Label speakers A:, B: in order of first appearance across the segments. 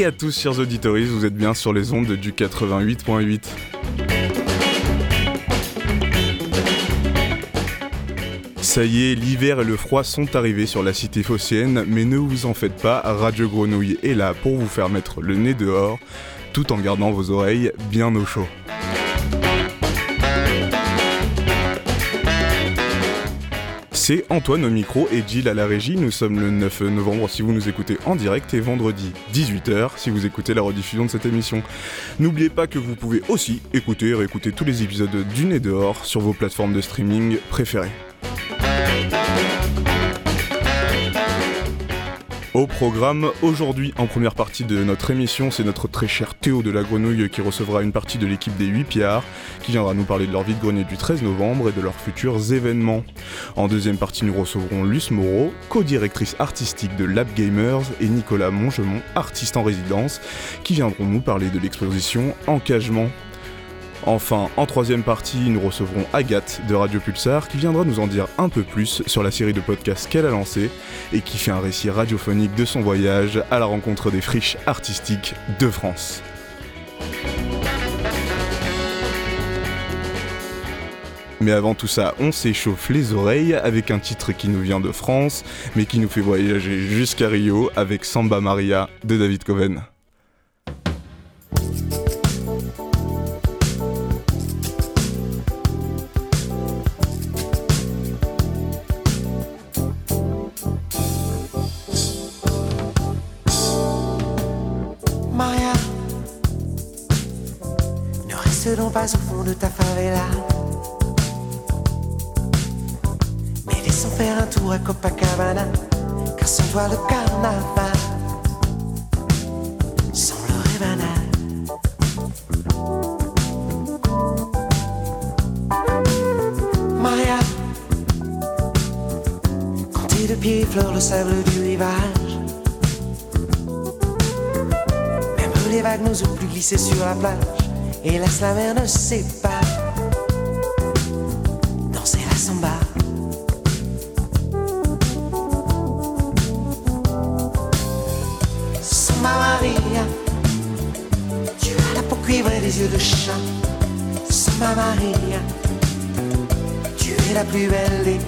A: Et à tous, chers auditeurs, vous êtes bien sur les ondes du 88.8. Ça y est, l'hiver et le froid sont arrivés sur la cité phocéenne, mais ne vous en faites pas, Radio Grenouille est là pour vous faire mettre le nez dehors, tout en gardant vos oreilles bien au chaud. C'est Antoine au micro et Gilles à la régie. Nous sommes le 9 novembre si vous nous écoutez en direct et vendredi 18h si vous écoutez la rediffusion de cette émission. N'oubliez pas que vous pouvez aussi écouter et réécouter tous les épisodes du Nez dehors sur vos plateformes de streaming préférées. Au programme, aujourd'hui en première partie de notre émission, c'est notre très cher Théo de la Grenouille qui recevra une partie de l'équipe des 8 pillards, qui viendra nous parler de leur vide-grenier du 13 novembre et de leurs futurs événements. En deuxième partie, nous recevrons Luce Moreau, co-directrice artistique de Lab Gamers, et Nicolas Mongemont, artiste en résidence, qui viendront nous parler de l'exposition Encagement. Enfin, en troisième partie, nous recevrons Agathe de Radio Pulsar qui viendra nous en dire un peu plus sur la série de podcasts qu'elle a lancée et qui fait un récit radiophonique de son voyage à la rencontre des friches artistiques de France. Mais avant tout ça, on s'échauffe les oreilles avec un titre qui nous vient de France, mais qui nous fait voyager jusqu'à Rio avec Samba Maria de David Coven.
B: Pas au fond de ta favela. Mais laissons faire un tour à Copacabana, car sans toi le carnaval semblerait banal. Maria, quand tes deux pieds effleurent le sable du rivage, même les vagues nous ont plus glissé sur la plage et laisse la mer ne sait pas danser la samba. Samba Maria, tu as la peau cuivrée des yeux de chat. Samba Maria, tu es la plus belle des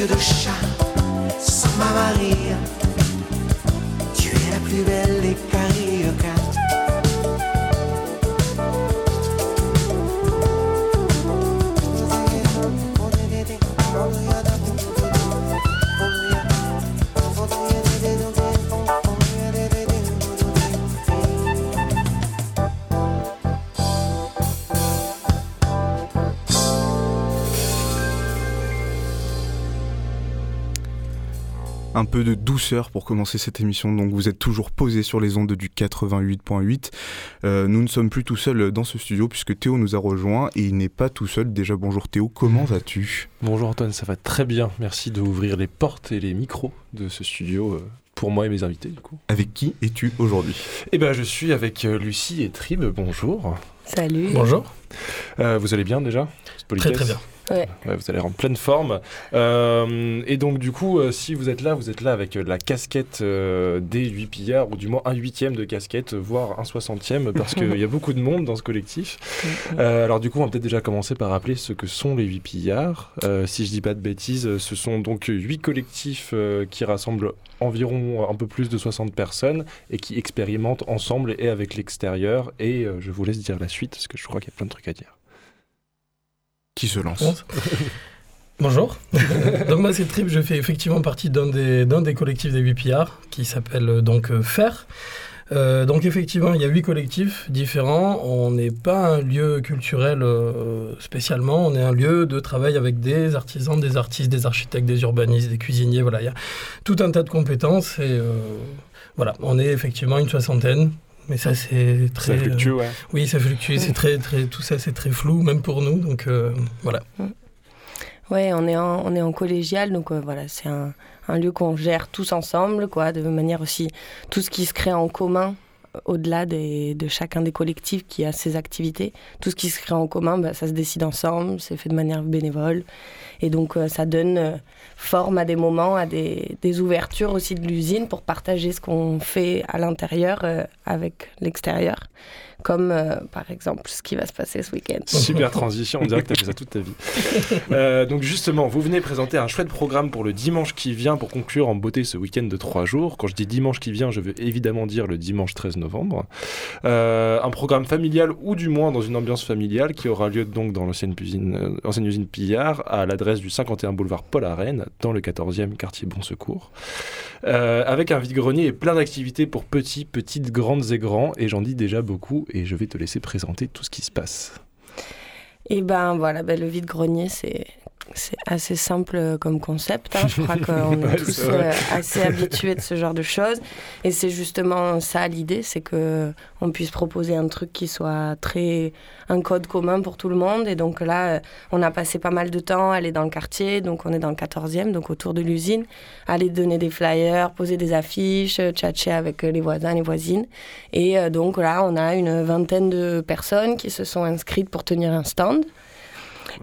B: yeux de chat.
A: Un peu de douceur pour commencer cette émission. Donc vous êtes toujours posé sur les ondes du 88.8. Euh, nous ne sommes plus tout seuls dans ce studio puisque Théo nous a rejoint et il n'est pas tout seul. Déjà bonjour Théo, comment vas-tu?
C: Bonjour Antoine, ça va très bien. Merci d'ouvrir les portes et les micros de ce studio. euh, Pour moi et mes invités, du coup.
A: Avec qui es-tu aujourd'hui?
C: Eh ben, je suis avec euh, Lucie et Trib. Bonjour.
D: Salut.
E: Bonjour.
C: Euh, vous allez bien déjà?
E: Très très bien.
D: Ouais.
C: Ouais, vous allez en pleine forme. Euh, et donc, du coup, euh, si vous êtes là, vous êtes là avec euh, la casquette des 8 pillards, ou du moins un huitième de casquette, voire un soixantième, parce qu'il y a beaucoup de monde dans ce collectif. Alors, du coup, on va peut-être déjà commencer par rappeler ce que sont les 8 pillards. Si je dis pas de bêtises, ce sont donc 8 collectifs qui rassemblent environ un peu plus de 60 personnes et qui expérimentent ensemble et avec l'extérieur. Et je vous laisse dire la suite, parce que je crois qu'il y a plein de trucs à dire.
A: Qui se lance
E: Bon. Bonjour. donc moi c'est Trip, je fais effectivement partie d'un des, collectifs des 8 pillards qui s'appelle euh, donc euh, FAIR. Euh, donc effectivement, il y a huit collectifs différents. On n'est pas un lieu culturel euh, spécialement, on est un lieu de travail avec des artisans, des artistes, des architectes, des urbanistes, des cuisiniers. Voilà, il y a tout un tas de compétences et euh, voilà, on est effectivement une soixantaine. Mais ça c'est très
C: Ça fluctue, ouais.
E: oui, ça fluctue, c'est très, très, tout ça c'est très flou, même pour nous. Donc euh, voilà.
D: Ouais, on est en, on est en collégial, donc euh, voilà, c'est un, un lieu qu'on gère tous ensemble, quoi, de manière aussi, tout ce qui se crée en commun, euh, au-delà de chacun des collectifs qui a ses activités, tout ce qui se crée en commun, bah, ça se décide ensemble, c'est fait de manière bénévole, et donc euh, ça donne euh, forme à des moments, à des, des ouvertures aussi de l'usine pour partager ce qu'on fait à l'intérieur euh, avec l'extérieur, comme euh, par exemple ce qui va se passer ce week-end.
C: Super transition, on dirait que tu as fait ça toute ta vie. Euh, donc justement, vous venez présenter un chouette programme pour le dimanche qui vient pour conclure en beauté ce week-end de trois jours. Quand je dis dimanche qui vient, je veux évidemment dire le dimanche 13 novembre. Euh, un programme familial ou du moins dans une ambiance familiale qui aura lieu donc dans l'ancienne usine, ancienne usine Pillard à l'adresse du 51 boulevard Paul Arène dans le 14e quartier Bon Secours. Euh, avec un vide-grenier et plein d'activités pour petits, petites, grandes et grands. Et j'en dis déjà beaucoup et je vais te laisser présenter tout ce qui se passe.
D: Et ben voilà, ben, le vide-grenier, c'est c'est assez simple euh, comme concept. hein. Je crois qu'on est tous euh, assez habitués de ce genre de choses. Et c'est justement ça l'idée, c'est que on puisse proposer un truc qui soit très un code commun pour tout le monde. Et donc là, euh, on a passé pas mal de temps à aller dans le quartier, donc on est dans le 14e, donc autour de l'usine, aller donner des flyers, poser des affiches, tchatcher avec les voisins, les voisines. Et donc là, on a une vingtaine de personnes qui se sont inscrites pour tenir un stand.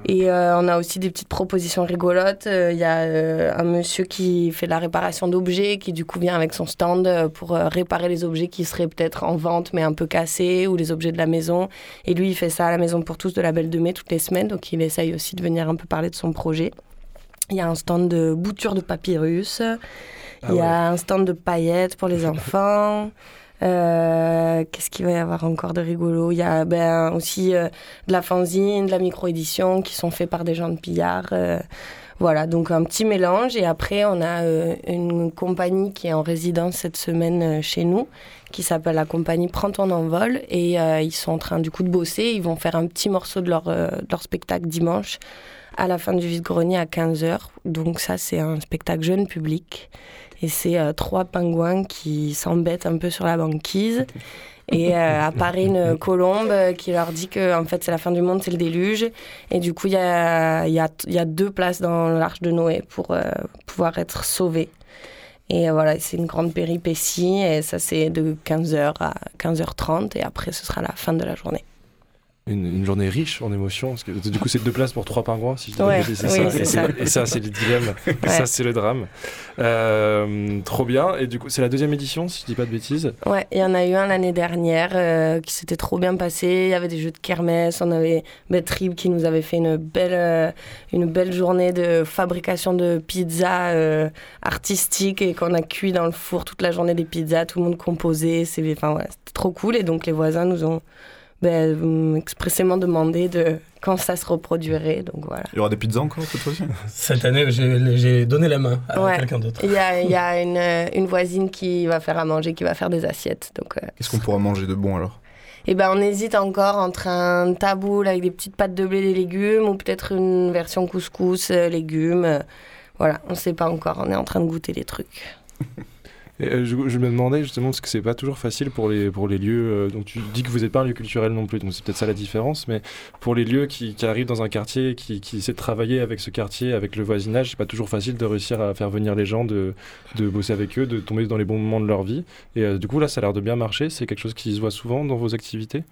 D: Et euh, on a aussi des petites propositions rigolotes. Euh, Il y a euh, un monsieur qui fait de la réparation d'objets, qui du coup vient avec son stand pour réparer les objets qui seraient peut-être en vente mais un peu cassés ou les objets de la maison. Et lui, il fait ça à la Maison pour tous de la Belle de Mai toutes les semaines, donc il essaye aussi de venir un peu parler de son projet. Il y a un stand de bouture de papyrus.
C: Ah
D: Il y
C: ouais.
D: a un stand de paillettes pour les enfants. Euh, Qu'est-ce qu'il va y avoir encore de rigolo? Il y a ben, aussi euh, de la fanzine, de la micro-édition qui sont faits par des gens de Pillard. euh, voilà, donc un petit mélange. Et après, on a euh, une compagnie qui est en résidence cette semaine euh, chez nous, qui s'appelle la compagnie Prends ton envol. Et ils sont en train du coup de bosser. Ils vont faire un petit morceau de leur, de leur spectacle dimanche à la fin du vide-grenier à 15h. Donc ça, c'est un spectacle jeune public. Et c'est euh, trois pingouins qui s'embêtent un peu sur la banquise. Et euh, apparaît une colombe euh, qui leur dit que en fait c'est la fin du monde, c'est le déluge. Et du coup, il y a, y, a, deux places dans l'arche de Noé pour euh, pouvoir être sauvés. Et euh, voilà, c'est une grande péripétie. Et ça, c'est de 15h à 15h30. Et après, ce sera la fin de la journée.
C: Une, une journée riche en émotions. Parce que du coup, c'est deux places pour trois pingouins, si je
D: Ouais, oui,
C: ça. Et
D: ça.
C: Et ça, c'est le dilemme.
D: Ouais.
C: Ça, c'est le drame. Euh, trop bien. Et du coup, c'est la deuxième édition, si je dis pas de bêtises.
D: Ouais, il y en a eu un l'année dernière euh, qui s'était trop bien passé. Il y avait des jeux de kermesse. On avait Betrib qui nous avait fait une belle, euh, une belle journée de fabrication de pizzas euh, artistiques et qu'on a cuit dans le four toute la journée des pizzas. Tout le monde composait. Enfin, c'était trop cool. Et donc les voisins nous ont ben, expressément demandé de quand ça se reproduirait. Donc voilà.
A: Il y aura des pizzas encore cette fois-ci?
E: Cette année, j'ai donné la main à
D: Ouais.
E: quelqu'un d'autre.
D: Il y a, il y a une, euh, une voisine qui va faire à manger, qui va faire des assiettes. Donc, euh,
A: Qu'est-ce qu'on pourra manger de bon alors?
D: Eh ben, on hésite encore entre un taboul avec des petites pâtes de blé et des légumes ou peut-être une version couscous, euh, légumes. voilà, on sait pas encore. On est en train de goûter les trucs.
C: Euh, je, me demandais justement parce que c'est pas toujours facile pour les, pour les lieux. euh, donc tu dis que vous n'êtes pas un lieu culturel non plus, donc c'est peut-être ça la différence. Mais pour les lieux qui, arrivent dans un quartier, qui, qui essaient de travailler avec ce quartier, avec le voisinage, c'est pas toujours facile de réussir à faire venir les gens, de, de bosser avec eux, de tomber dans les bons moments de leur vie. Et euh, du coup là, ça a l'air de bien marcher. C'est quelque chose qui se voit souvent dans vos activités.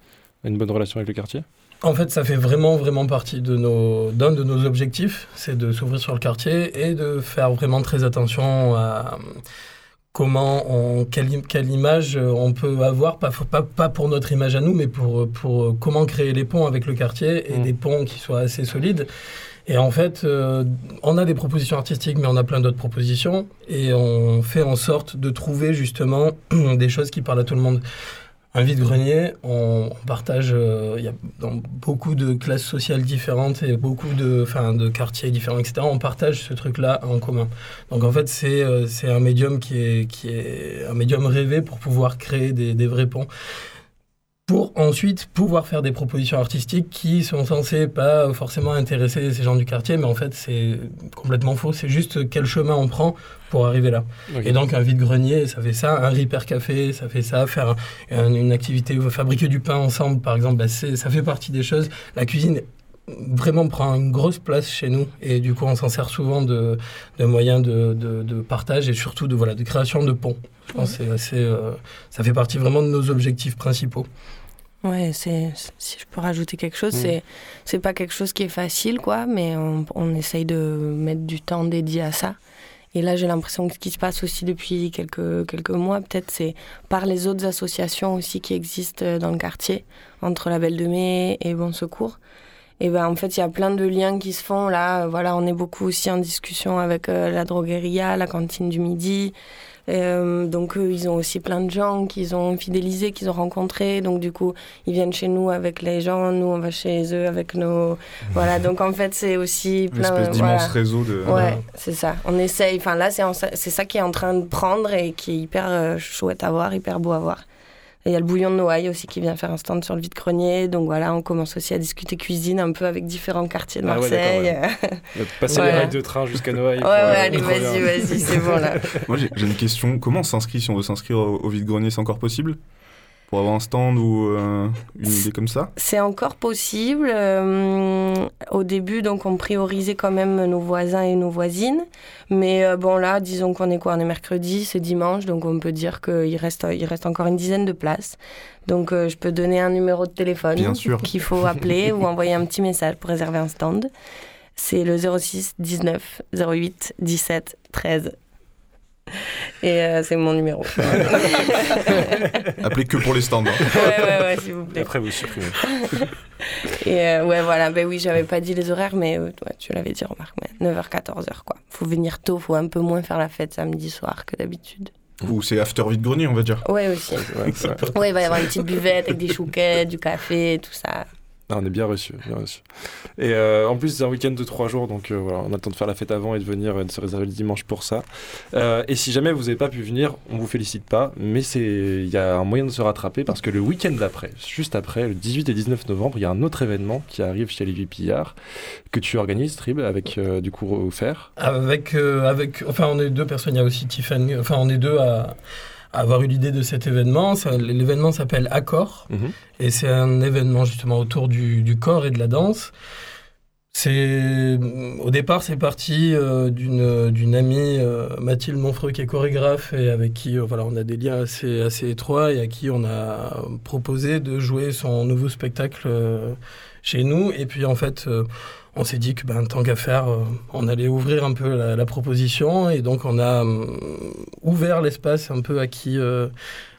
C: Une bonne relation avec le quartier?
E: En fait, ça fait vraiment, vraiment partie de nos, d'un de nos objectifs, c'est de s'ouvrir sur le quartier et de faire vraiment très attention à comment on, quelle, quelle image euh, on peut avoir, pas, pas, pas pour notre image à nous, mais pour, pour euh, comment créer les ponts avec le quartier et
C: Mm.
E: des ponts qui soient assez solides. Et en fait, euh, on a des propositions artistiques, mais on a plein d'autres propositions. Et on fait en sorte de trouver justement des choses qui parlent à tout le monde. Un vide-grenier, on, on partage, euh, y a beaucoup de classes sociales différentes et beaucoup de, enfin, de quartiers différents, etc. On partage ce truc-là en commun. Donc en fait, c'est euh, un médium qui est, qui est un médium rêvé pour pouvoir créer des, des vrais ponts. Pour ensuite pouvoir faire des propositions artistiques qui sont censées pas forcément intéresser ces gens du quartier, mais en fait c'est complètement faux. C'est juste quel chemin on prend pour arriver là. Et donc un vide-grenier, ça fait ça. Un Repair Café, ça fait ça. Faire un- un- une activité, fabriquer du pain ensemble, par exemple, bah, ça fait partie des choses. La cuisine vraiment prend une grosse place chez nous et du coup on s'en sert souvent de, de moyens de, de- de partage et surtout de, voilà, de création de ponts. Je pense que c'est assez, euh, ça fait partie vraiment de nos objectifs principaux.
D: Ouais, c'est, si je peux rajouter quelque chose,
C: Mm.
D: c'est, c'est pas quelque chose qui est facile, quoi, mais on, on essaye de mettre du temps dédié à ça. Et là, j'ai l'impression que ce qui se passe aussi depuis quelques, quelques mois, peut-être, c'est par les autres associations aussi qui existent euh, dans le quartier, entre la Belle de Mai et Bon Secours. Et ben, en fait, il y a plein de liens qui se font. Là, Euh, voilà, on est beaucoup aussi en discussion avec euh, la drogueria, la cantine du midi. Euh, donc, eux, ils ont aussi plein de gens qu'ils ont fidélisés, qu'ils ont rencontrés. Donc, du coup, ils viennent chez nous avec les gens, nous, on va chez eux avec nos. Voilà, donc en fait, c'est aussi
A: Une
D: plein.
A: espèce d'immense
D: voilà.
A: réseau de.
D: Ouais, c'est ça. On essaye. Enfin, là, c'est en- c'est ça qui est en train de prendre et qui est hyper euh, chouette à voir, hyper beau à voir. Et il y a le bouillon de Noailles aussi qui vient faire un stand sur le vide-grenier. Donc voilà, on commence aussi à discuter cuisine un peu avec différents quartiers de
C: Ah ouais,
D: Marseille.
C: Euh, Passer les rails de train jusqu'à Noël.
D: Ouais, ouais, allez, vas-y, vas-y, c'est bon là.
A: Moi j'ai j'ai une question. Comment on s'inscrit si on veut s'inscrire au, au vide-grenier? C'est encore possible? Pour avoir un stand ou euh, une idée comme ça
D: C'est encore possible. euh, au début, donc, on priorisait quand même nos voisins et nos voisines. Mais euh, bon, là, disons qu'on est quoi On est mercredi, c'est dimanche, donc on peut dire qu'il reste, il reste encore une dizaine de places. Donc, je peux donner un numéro de téléphone qu'il faut appeler ou envoyer un petit message pour réserver un stand. C'est le 06 19 08 17 13. Et euh, c'est mon numéro.
A: Appelez que pour les stands. hein.
D: ouais, ouais, ouais, s'il vous
C: Et
D: plaît.
C: après, vous supprimez.
D: Et euh, ouais, voilà, ben oui, j'avais pas dit les horaires, mais euh, ouais, tu l'avais dit, remarque, mais 9h, 14h, quoi. Faut venir tôt, faut un peu moins faire la fête samedi soir que d'habitude.
A: Ou c'est after vide-grenier, on va dire.
D: Ouais, aussi.
C: Ouais,
D: il va y avoir une petite buvette avec des chouquettes, du café, tout ça.
C: On est bien reçu, bien reçu. Et euh, en plus, c'est un week-end de trois jours, donc euh, on attend de faire la fête avant et de venir, euh, de se réserver le dimanche pour ça. Euh, et si jamais vous n'avez pas pu venir, on vous félicite pas, mais il y a un moyen de se rattraper parce que le week-end d'après, juste après, le 18 et 19 novembre, il y a un autre événement qui arrive chez les Vipillards que tu organises, Trib, avec du cours offert.
E: Avec, avec, enfin, on est deux personnes. Il y a aussi Tiffany. Enfin, on est deux à avoir eu l'idée de cet événement. L'événement s'appelle Accord.
C: Mhm.
E: Et c'est un événement justement autour du, du corps et de la danse. c'est au départ c'est parti euh, d'une d'une amie euh, Mathilde Monfreux qui est chorégraphe et avec qui euh, voilà on a des liens assez assez étroits et à qui on a proposé de jouer son nouveau spectacle chez nous et puis en fait on s'est dit que ben tant qu'à faire euh, on allait ouvrir un peu la, la proposition et donc on a euh, ouvert l'espace un peu à qui euh,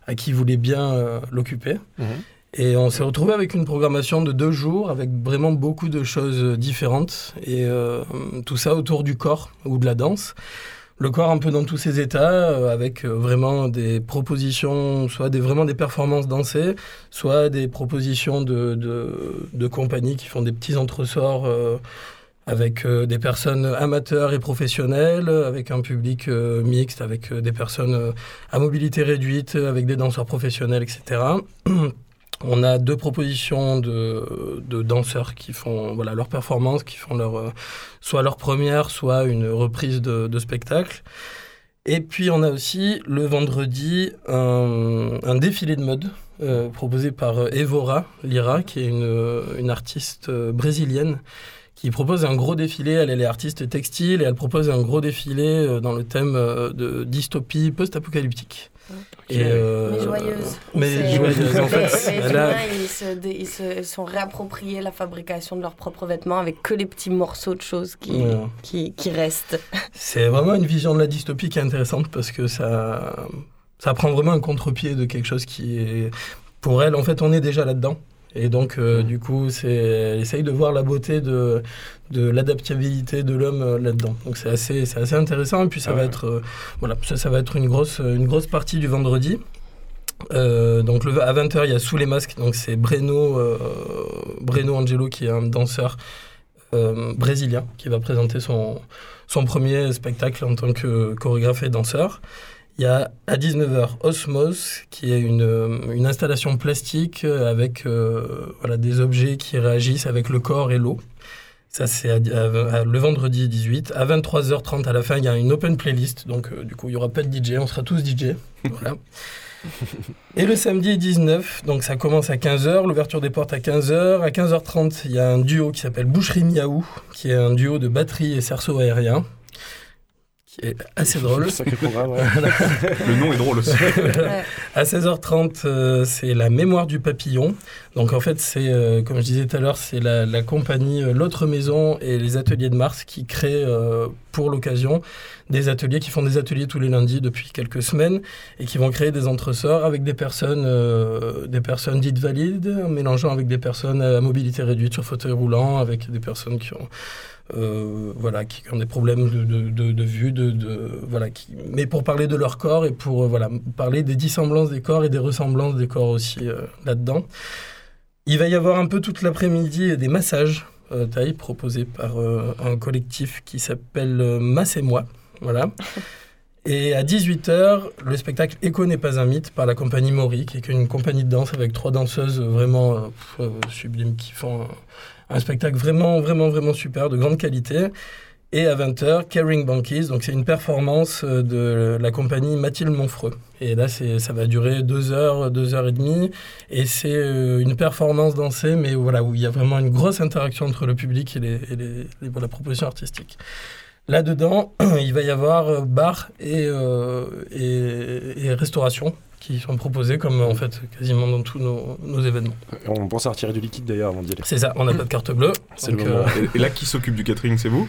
E: à qui voulait bien euh, l'occuper et on s'est retrouvé avec une programmation de deux jours avec vraiment beaucoup de choses différentes et euh, tout ça autour du corps ou de la danse. Le corps un peu dans tous ses états, euh, avec euh, vraiment des propositions, soit des, vraiment des performances dansées, soit des propositions de, compagnies qui font des petits entresorts euh, avec des personnes amateurs et professionnelles, avec un public mixte, avec des personnes à mobilité réduite, avec des danseurs professionnels, etc. On a deux propositions de, danseurs qui font voilà, leur performance, qui font leur, euh, soit leur première, soit une reprise de, spectacle. Et puis on a aussi le vendredi un, défilé de mode euh, proposé par euh, Evora Lira, qui est une, artiste brésilienne qui propose un gros défilé. Elle, elle est artiste textile et elle propose un gros défilé dans le thème de dystopie post-apocalyptique. Et, euh,
D: Mais joyeuse.
E: Mais
D: C'est-
E: joyeuse, en fait.
D: Les humains, ils se, dé- ils se sont réappropriés la fabrication de leurs propres vêtements avec que les petits morceaux de choses qui,
E: Ouais.
D: qui, qui restent.
E: C'est vraiment une vision de la dystopie qui est intéressante parce que ça, ça prend vraiment un contre-pied de quelque chose qui est. Pour elle, en fait, on est déjà là-dedans. Et donc, euh, du coup, c'est, elle essaye de voir la beauté de, de l'adaptabilité de l'homme euh, là-dedans. Donc, c'est assez, c'est assez intéressant. Et puis, ça
C: Ah
E: va
C: ouais.
E: être, euh, voilà, ça, ça va être une grosse, une grosse partie du vendredi. Donc le, à 20h, il y a Sous les masques, donc c'est Breno, Breno Angelo qui est un danseur brésilien qui va présenter son, son premier spectacle en tant que chorégraphe et danseur. Il y a à 19h Osmos, qui est une, euh, une installation plastique euh, avec euh, voilà, des objets qui réagissent avec le corps et l'eau. Ça, c'est à- à- à- le vendredi 18. À 23h30, à la fin, il y a une open playlist. Donc, euh, du coup, il n'y aura pas de DJ, on sera tous DJ. Voilà. Et le samedi 19, donc ça commence à 15h, l'ouverture des portes à 15h. À 15h30, il y a un duo qui s'appelle Boucherie Miaou, qui est un duo de batterie et cerceau aérien, assez drôle.
A: Le nom est drôle aussi.
D: Ouais.
E: À 16h30, euh, c'est la mémoire du papillon. Donc en fait, c'est, euh, comme je disais tout à l'heure, c'est la, la compagnie euh, L'autre Maison et les Ateliers de Mars qui créent pour l'occasion des ateliers, qui font des ateliers tous les lundis depuis quelques semaines et qui vont créer des entresorts avec des personnes, euh, des personnes dites valides, en mélangeant avec des personnes à mobilité réduite sur fauteuil roulant, avec des personnes qui ont voilà, qui ont des problèmes de, de, vue, de, de- voilà, qui, mais pour parler de leur corps et pour euh, voilà, parler des dissemblances des corps et des ressemblances des corps aussi euh, là-dedans. Il va y avoir un peu toute l'après-midi des massages euh, taille proposés par euh, un collectif qui s'appelle euh, Masse et moi. Voilà. Et à 18h, le spectacle Écho n'est pas un mythe par la compagnie Mori, qui est une compagnie de danse avec trois danseuses vraiment euh, euh, sublimes qui font un, spectacle vraiment, vraiment, vraiment super, de grande qualité. Et à 20h, Caring Bankies, donc c'est une performance euh, de la compagnie Mathilde Monfreux. Et là, ça va durer deux heures, deux heures et demie. Et c'est euh, une performance dansée, mais voilà, où il y a vraiment une grosse interaction entre le public et, la proposition artistique. Là-dedans, il va y avoir euh, bar et restauration qui sont proposés comme en fait quasiment dans tous nos, nos événements.
C: On pense à retirer du liquide d'ailleurs avant d'y aller.
E: C'est ça, on n'a pas de carte bleue.
C: C'est le
E: donc,
C: moment.
E: euh,
A: et là, qui s'occupe du catering, c'est vous?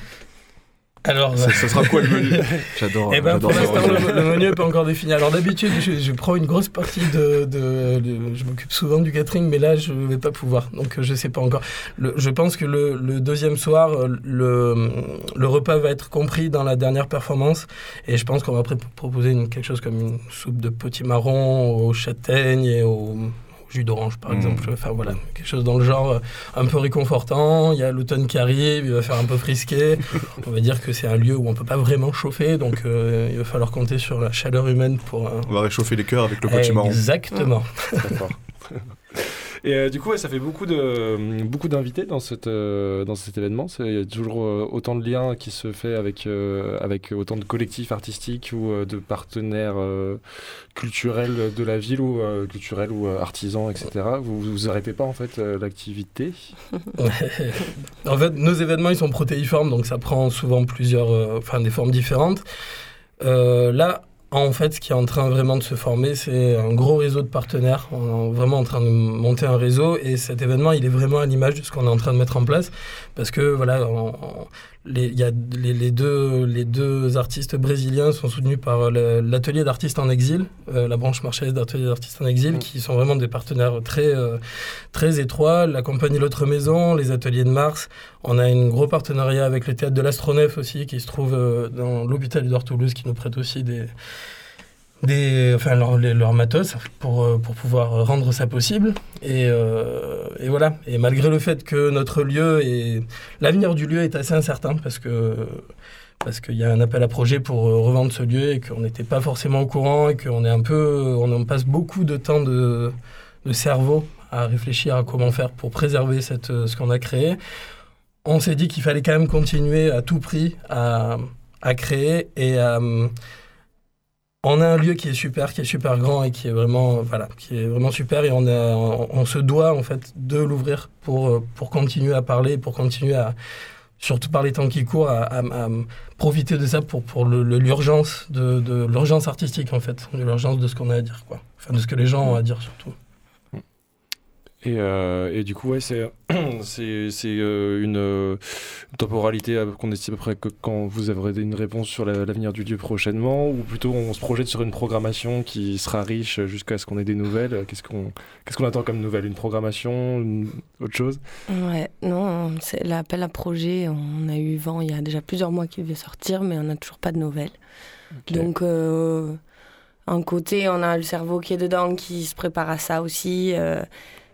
E: Alors,
A: ça, ça sera quoi le menu J'adore.
E: Eh ben, pour l'instant, le, le menu n'est pas encore défini. Alors d'habitude, je, je prends une grosse partie de... de- de- je m'occupe souvent du catering, mais là, je ne vais pas pouvoir. Donc, euh, je ne sais pas encore. Le- je pense que le, le deuxième soir, euh, le, repas va être compris dans la dernière performance. Et je pense qu'on va proposer une- quelque chose comme une soupe de potimarron aux châtaignes et au au jus d'orange par
A: Mhm.
E: exemple enfin voilà quelque chose dans le genre euh, un peu réconfortant il y a l'automne qui arrive il va faire un peu frisqué on va dire que c'est un lieu où on peut pas vraiment chauffer, donc euh, il va falloir compter sur la chaleur humaine pour. euh,
A: On va réchauffer les cœurs avec le petit marron.
E: Exactement.
C: Fort. Et euh, du coup, ça fait beaucoup de beaucoup d'invités dans cette euh, dans cet événement. Il y a toujours euh, autant de liens qui se fait avec euh, avec autant de collectifs artistiques ou euh, de partenaires euh, culturels de la ville ou euh, culturels ou euh, artisans, etc. Vous vous arrêtez pas en fait euh, l'activité?
E: en fait, nos événements, ils sont protéiformes, donc ça prend souvent plusieurs, euh, enfin des formes différentes. Euh, là, en fait, ce qui est en train vraiment de se former, c'est un gros réseau de partenaires. On est vraiment en train de monter un réseau et cet événement, il est vraiment à l'image de ce qu'on est en train de mettre en place parce que voilà, les, y a les, les deux, les deux artistes brésiliens sont soutenus par le- l'atelier d'artistes en exil, euh, la branche marseillaise d'atelier d'artistes en exil,
C: Mm.
E: qui sont vraiment des partenaires très, euh, très étroits. La compagnie L'autre Maison, les ateliers de Mars. On a un gros partenariat avec le théâtre de l'Astronef aussi, qui se trouve euh, dans l'hôpital Édouard Toulouse, qui nous prête aussi des, des, enfin, leur, leur matos pour, euh, pour pouvoir rendre ça possible. Et, euh, et voilà. Et malgré le fait que notre lieu et l'avenir du lieu est assez incertain, parce que parce qu'il y a un appel à projet pour euh, revendre ce lieu et qu'on n'était pas forcément au courant et qu'on est un peu, on passe beaucoup de temps de, de cerveau à réfléchir à comment faire pour préserver cette, ce qu'on a créé. On s'est dit qu'il fallait quand même continuer à tout prix à, à créer et à, on a un lieu qui est super, qui est super grand et qui est vraiment, super et on, se doit en fait de l'ouvrir pour, euh, pour continuer à parler, pour continuer à, surtout par les temps qui courent, à, profiter de ça pour, l'urgence de, de l'urgence artistique en fait, de l'urgence de ce qu'on a à dire quoi, enfin de ce que les gens ont à dire surtout.
C: Et, euh, et du coup, ouais, c'est euh, une euh, temporalité qu'on estime à peu près que quand vous aurez une réponse sur la- l'avenir du lieu prochainement, ou plutôt on se projette sur une programmation qui sera riche jusqu'à ce qu'on ait des nouvelles. Qu'est-ce qu'on qu'est-ce qu'on attend comme nouvelle? Une programmation, une- autre chose?
D: Ouais, non, c'est l'appel à projet. On a eu vent il y a déjà plusieurs mois qu'il devait sortir, mais on n'a toujours pas de nouvelles.
C: Ok.
D: Donc, euh, un côté, on a le cerveau qui est dedans, qui se prépare à ça aussi. euh,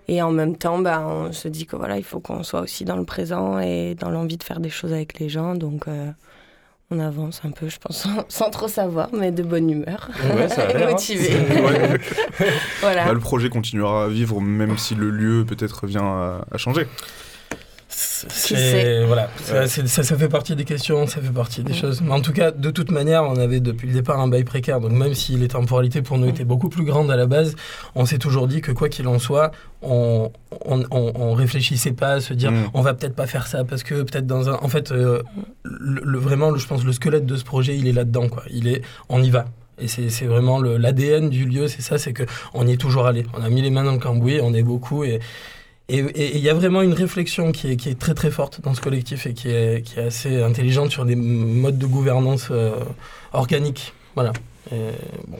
D: et en même temps, bah, on se dit que voilà, il faut qu'on soit aussi dans le présent et dans l'envie de faire des choses avec les gens. Donc, euh, on avance un peu, je pense, sans, sans trop savoir, mais de bonne humeur.
C: Ouais, ça a
D: Et
C: l'air, hein.
D: motivé. Voilà.
A: Bah, le projet continuera à vivre même si le lieu peut-être vient à, à changer.
E: C'est- voilà, ça, ça, ça fait partie des questions, ça fait partie des choses. Mais en tout cas, de toute manière, on avait depuis le départ un bail précaire. Donc même si les temporalités pour nous étaient beaucoup plus grandes à la base, on s'est toujours dit que quoi qu'il en soit, on, on, on- on réfléchissait pas à se dire on va peut-être pas faire ça parce que peut-être dans un. En fait, euh, le, le- vraiment, le- je pense le squelette de ce projet, il est là-dedans. Quoi. Il est, on y va. Et c'est vraiment l'ADN du lieu, c'est ça, c'est que on y est toujours allé. On a mis les mains dans le cambouis, on est beaucoup et et il y a vraiment une réflexion qui est, qui est très très forte dans ce collectif et qui est, qui est assez intelligente sur des modes de gouvernance euh, organiques. Voilà. Et bon.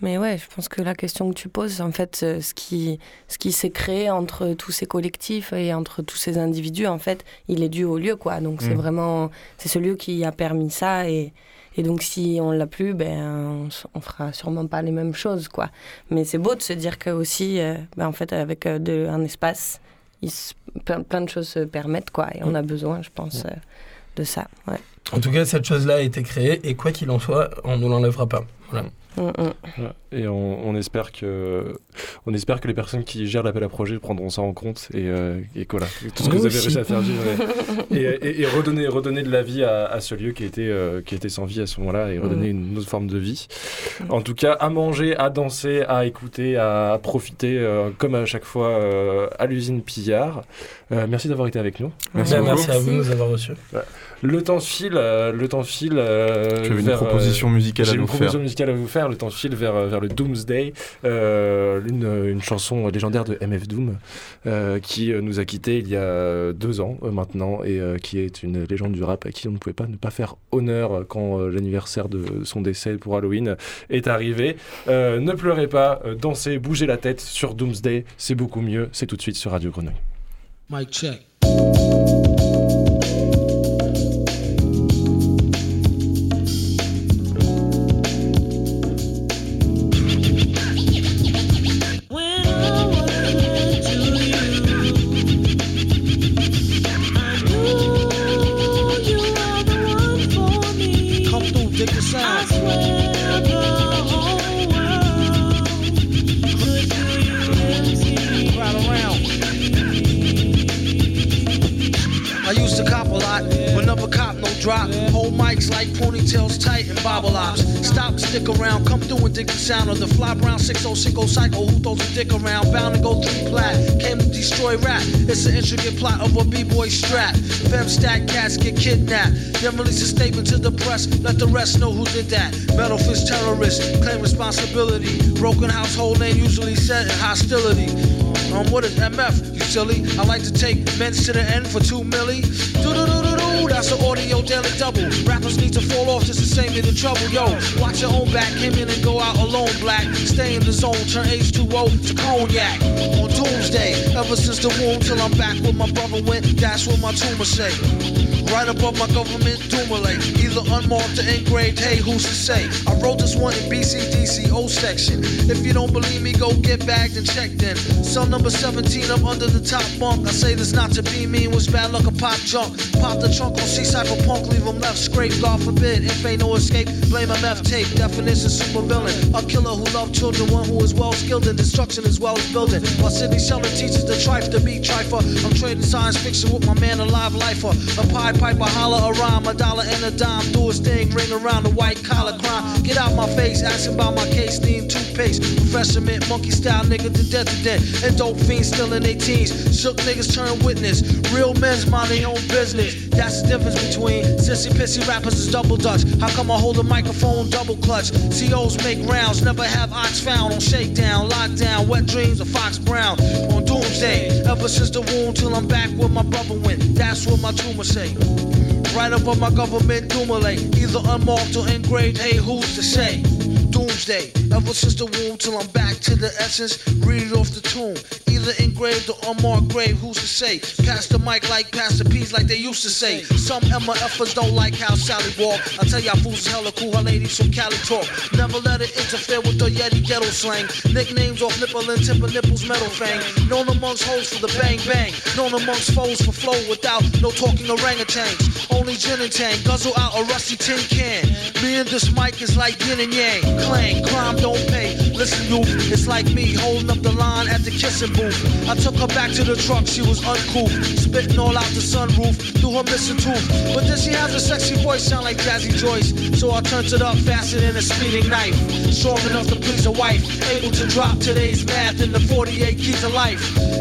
D: Mais ouais, je pense que la question que tu poses, en fait, euh, ce qui, ce qui s'est créé entre tous ces collectifs et entre tous ces individus, en fait, il est dû au lieu, quoi. Donc c'est
A: Mm.
D: vraiment, c'est ce lieu qui a permis ça. Et, et donc si on l'a plus, ben, on, on fera sûrement pas les mêmes choses, quoi. Mais c'est beau de se dire que aussi, euh, ben, en fait, avec euh, de, un espace, il se- plein, plein de choses se permettent, quoi. Et on a besoin, je pense, euh, de ça. Ouais.
E: En tout cas, cette chose-là a été créée et quoi qu'il en soit, on ne l'enlèvera pas. Voilà.
D: Mm, mm.
C: Voilà. Et on, on espère que, on espère que les personnes qui gèrent l'appel à projet prendront ça en compte et, euh, et voilà, tout ce que vous avez
E: aussi.
C: réussi à faire vivre et, et- et- et redonner, redonner de la vie à, à ce lieu qui était, euh, qui était sans vie à ce moment-là et redonner une autre forme de vie. En tout cas, à manger, à danser, à écouter, à profiter, euh, comme à chaque fois euh, à l'usine Pillard. Euh, merci d'avoir été avec nous.
A: Merci beaucoup.
E: merci à vous de nous avoir reçus.
C: Le temps file, euh, le temps file. euh,
A: Tu avais une
C: euh,
A: proposition musicale à
C: J'ai
A: nous
C: une proposition
A: faire.
C: musicale à vous faire. Le temps file vers, vers le Doomsday, euh, une, une chanson légendaire de MF Doom euh, qui nous a quittés il y a deux ans euh, maintenant et euh, qui est une légende du rap à qui on ne pouvait pas ne pas faire honneur quand euh, l'anniversaire de son décès pour Halloween est arrivé. Euh, ne pleurez pas, dansez, bougez la tête sur Doomsday, c'est beaucoup mieux. C'est tout de suite sur Radio Grenouille.
F: Mic check. An intricate plot of a b-boy strap. Fem stack cats get kidnapped. Then release a statement to the press, let the rest know who did that. Metal fist terrorists claim responsibility. Broken household name usually set in hostility. Um, what is MF? You silly? I like to take men's to the end for two milli. Do. That's an audio daily double. Rappers need to fall off just to save me the trouble. Yo, watch your own back. Came in and go out alone. Black. Stay in the zone. Turn H2O to cognac. On doomsday. Ever since the womb till I'm back where my brother went. That's what my tumor say. Right above my government doomulate. Either unmarked or engraved, hey, who's to say? I wrote this one in BCDC O section. If you don't believe me, go get bagged and checked in. Cell number 17, I'm under the top bunk. I say this not to be mean, was bad luck a pop junk. Pop the trunk on C Cypherpunk, leave him left scraped, God forbid. If ain't no escape, blame MF tape. Definition super villain. A killer who loved children, one who is well skilled in destruction as well as building. While Sidney Sheldon teaches the trife to be trifer. I'm trading science fiction with my man, a live lifer. A pie piper, holler a rhyme, a dollar and a dime. Do his thing, ring around the white collar crime. Get out my face, asking about my case, need toothpaste. Mint, monkey style nigga to death to death. And dope fiends still in their teens. Shook niggas turn witness. Real men's mind their own business. That's the difference between sissy pissy rappers is double dutch. How come I hold a microphone double clutch? COs make rounds, never have ox found on shakedown, lockdown, wet dreams of Fox Brown on doomsday. Ever since the womb till I'm back where my brother went. That's what my tumor say. Right above my government doomulate. Either unmarked or engraved, hey, who's to say? Doomsday. Ever since the womb till I'm back to the essence. Read it off the tomb. Either engraved or unmarked grave, who's to say? Pass the mic like pass the peas like they used to say. Some MFers don't like how Sally walk. I tell y'all fools is hella cool, her ladies from Cali talk. Never let it interfere with the Yeti ghetto slang. Nicknames off nipple and tip of nipples metal fang. Known amongst hoes for the bang bang. Known amongst foes for flow without no talking orangutans. Only gin and tang, guzzle out a rusty tin can. Me and this mic is like yin and yang. Clang, crime don't pay. Listen, you, it's like me holding up the line at the kissing booth. I took her back to the truck, she was uncouth. Spitting all out the sunroof through her missing tooth. But then she has a sexy voice, sound like Jazzy Joyce. So I turned it up faster than a speeding knife. Strong enough to please a wife. Able to drop today's math in the 48 keys of life.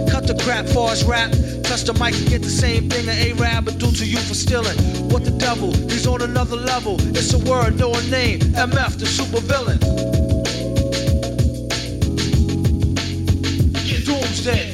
F: Cut the crap for us rap. Touch the mic and get the same thing an A-Rab would do to you for stealing. What the devil? He's on another level. It's a word, no a name. MF, the super villain. Doomsday.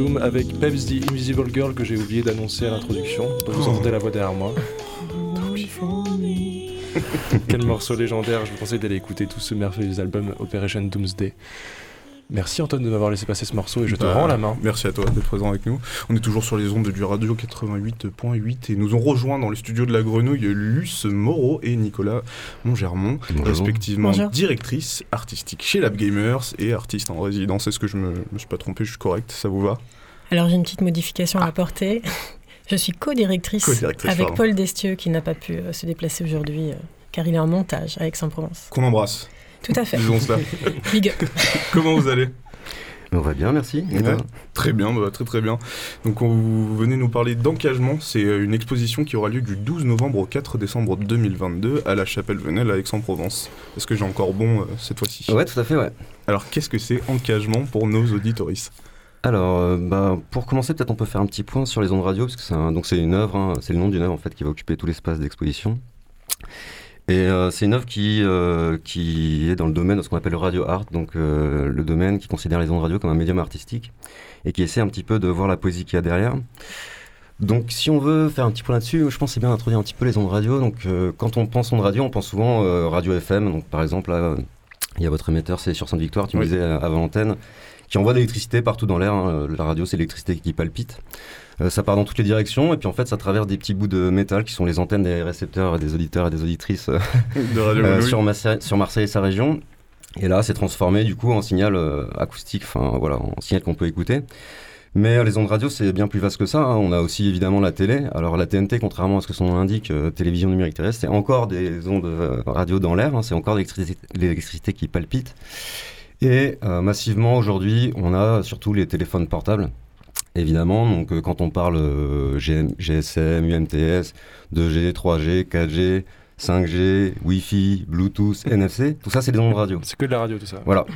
C: Doom avec Peps the Invisible Girl que j'ai oublié d'annoncer à l'introduction. Donc vous entendez la voix derrière moi. Quel morceau légendaire, je vous conseille d'aller écouter tout ce merveilleux album Operation Doomsday. Merci Antoine de m'avoir laissé passer ce morceau et je te
A: Bah,
C: rends la main.
A: Merci à toi d'être présent avec nous. On est toujours sur les ondes du Radio 88.8 et nous ont rejoint dans les studios de la Grenouille Luce Moreau et Nicolas Mongermont,
G: Bonjour.
A: respectivement
H: Bonjour.
A: directrice artistique chez Lab Gamers et artiste en résidence. Est-ce que je me, me suis pas trompé Je suis correct Ça vous va?
H: Alors j'ai une petite modification à apporter. Je suis co-directrice avec
A: pardon.
H: Paul Destieux qui n'a pas pu euh, se déplacer aujourd'hui euh, car il est en montage à Aix-en-Provence.
A: Qu'on embrasse.
H: Tout à fait.
A: Disons cela.
H: Big up.
A: Comment vous allez?
G: On va bien, merci. Et
A: Ouais.
G: toi?
A: Très bien, bah, très très bien. Donc on, vous venez nous parler d'engagement. C'est euh, une exposition qui aura lieu du 12 novembre au 4 décembre 2022 à la Chapelle Venelle à Aix-en-Provence. Est-ce que j'ai encore bon euh, cette fois-ci?
G: Ouais, tout à fait, ouais.
A: Alors qu'est-ce que c'est engagement pour nos auditoristes
G: Alors, euh, bah, pour commencer, peut-être on peut faire un petit point sur les ondes radio, parce que c'est un- donc c'est une œuvre, hein, c'est le nom d'une œuvre en fait qui va occuper tout l'espace d'exposition. Et euh, c'est une œuvre qui, euh, qui est dans le domaine de ce qu'on appelle le radio art, donc euh, le domaine qui considère les ondes radio comme un médium artistique et qui essaie un petit peu de voir la poésie qu'il y a derrière. Donc, si on veut faire un petit point là-dessus, je pense que c'est bien d'introduire un petit peu les ondes radio. Donc, quand on pense ondes radio, on pense souvent radio FM. Donc, par exemple, là, il y a votre émetteur, c'est sur Sainte-Victoire, tu me
A: Oui.
G: disais euh, avant l'antenne, qui envoie de l'électricité partout dans l'air. hein. La radio, c'est l'électricité qui palpite. Euh, ça part dans toutes les directions et puis en fait ça traverse des petits bouts de métal qui sont les antennes des récepteurs des auditeurs et des auditrices euh,
A: De
G: sur, Marseille, sur Marseille et sa région. Et là, c'est transformé du coup en signal euh, acoustique, enfin voilà, en signal qu'on peut écouter. Mais les ondes radio, c'est bien plus vaste que ça. hein. On a aussi évidemment la télé. Alors la TNT, contrairement à ce que son nom l'indique, euh, télévision numérique terrestre, c'est encore des ondes euh, radio dans l'air. hein. C'est encore l'électricité l'électricité qui palpite. Et euh, massivement aujourd'hui, on a surtout les téléphones portables. Évidemment, donc euh, quand on parle euh, GM, GSM, UMTS, 2G, 3G, 4G, 5G, Wi-Fi, Bluetooth, NFC, tout ça c'est des ondes radio.
C: C'est que de la radio, tout ça.
G: Voilà.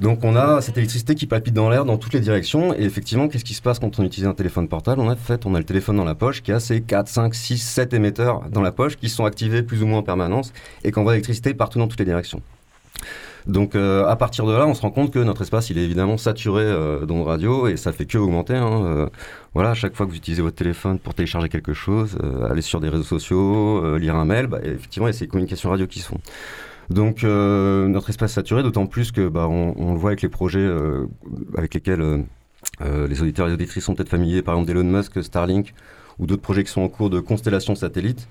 G: Donc on a cette électricité qui palpite dans l'air dans toutes les directions et effectivement qu'est-ce qui se passe quand on utilise un téléphone portable? En fait on a le téléphone dans la poche qui a ses 4, 5, 6, 7 émetteurs dans la poche qui sont activés plus ou moins en permanence et qui envoient l'électricité partout dans toutes les directions. Donc euh, à partir de là, on se rend compte que notre espace, il est évidemment saturé euh, d'ondes radio et ça fait que augmenter. hein. Euh, voilà, chaque fois que vous utilisez votre téléphone pour télécharger quelque chose, euh, aller sur des réseaux sociaux, lire un mail, bah, effectivement, il y a ces communications radio qui se font. Donc notre espace saturé, d'autant plus que bah, on, le voit avec les projets avec lesquels les auditeurs et les auditrices sont peut-être familiers, par exemple d'Elon Musk, Starlink, ou d'autres projets qui sont en cours de constellation satellite.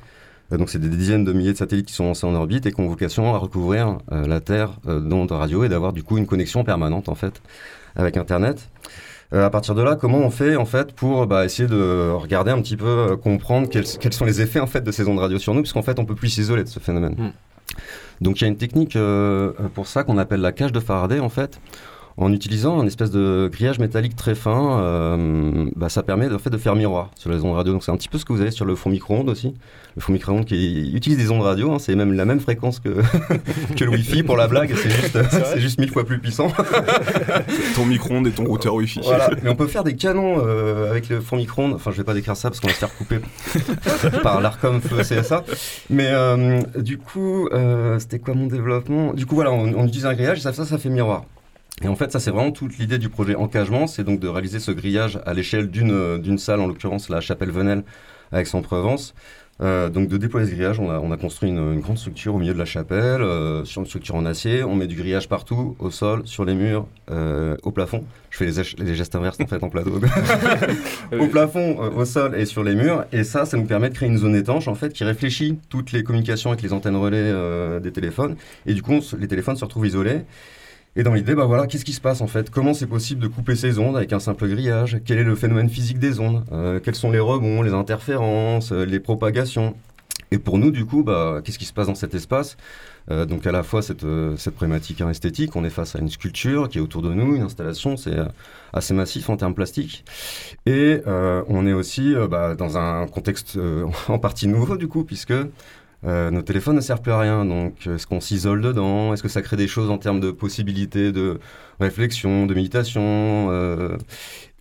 G: Euh, donc c'est des dizaines de milliers de satellites qui sont lancés en orbite et qui ont vocation à recouvrir euh, la Terre euh, d'ondes radio et d'avoir du coup une connexion permanente en fait avec Internet. Euh, à partir de là, comment on fait en fait pour bah, essayer de regarder un petit peu, euh, comprendre quels, quels sont les effets en fait de ces ondes radio sur nous, puisqu'en fait on peut plus s'isoler de ce phénomène.
C: Mm.
G: Donc il y a une technique euh, pour ça qu'on appelle la cage de Faraday en fait. En utilisant un espèce de grillage métallique très fin, euh, bah, ça permet en fait, de faire miroir sur les ondes radio. Donc c'est un petit peu ce que vous avez sur le fond micro-ondes aussi. Le fond micro-ondes qui utilise des ondes radio, hein, c'est même la même fréquence que, que le Wi-Fi pour la blague, c'est juste, c'est juste mille fois plus puissant.
A: Ton micro-ondes et ton routeur Wi-Fi.
G: Voilà, mais on peut faire des canons euh, avec le fond micro-ondes. Enfin, je vais pas décrire ça parce qu'on va se faire couper par l'ARCOM feu CSA. Mais euh, du coup, euh, c'était quoi mon développement? Du coup, voilà, on, on utilise un grillage et ça, ça, ça fait miroir. Et en fait, ça, c'est vraiment toute l'idée du projet Encagement, c'est donc de réaliser ce grillage à l'échelle d'une euh, d'une salle, en l'occurrence la chapelle Venelle à Aix-en-Provence. Euh, donc de déployer ce grillage, on a, on a construit une, une grande structure au milieu de la chapelle, euh, sur une structure en acier. On met du grillage partout, au sol, sur les murs, euh, au plafond. Je fais les, gestes inverses en fait en plateau. au plafond, euh, au sol et sur les murs. Et ça, ça nous permet de créer une zone étanche en fait qui réfléchit toutes les communications avec les antennes relais euh, des téléphones. Et du coup, on les téléphones se retrouvent isolés. Et dans l'idée, bah voilà, qu'est-ce qui se passe en fait? Comment c'est possible de couper ces ondes avec un simple grillage? Quel est le phénomène physique des ondes? Euh, Quels sont les rebonds, les interférences, euh, les propagations? Et pour nous, du coup, bah, qu'est-ce qui se passe dans cet espace? Euh, Donc à la fois cette, cette problématique esthétique, on est face à une sculpture qui est autour de nous, une installation, c'est assez massif en termes plastiques. Et on est aussi bah, dans un contexte en partie nouveau, du coup, puisque euh, nos téléphones ne servent plus à rien, donc est-ce qu'on s'isole dedans? Est-ce que ça crée des choses en termes de possibilités de réflexion, de méditation euh,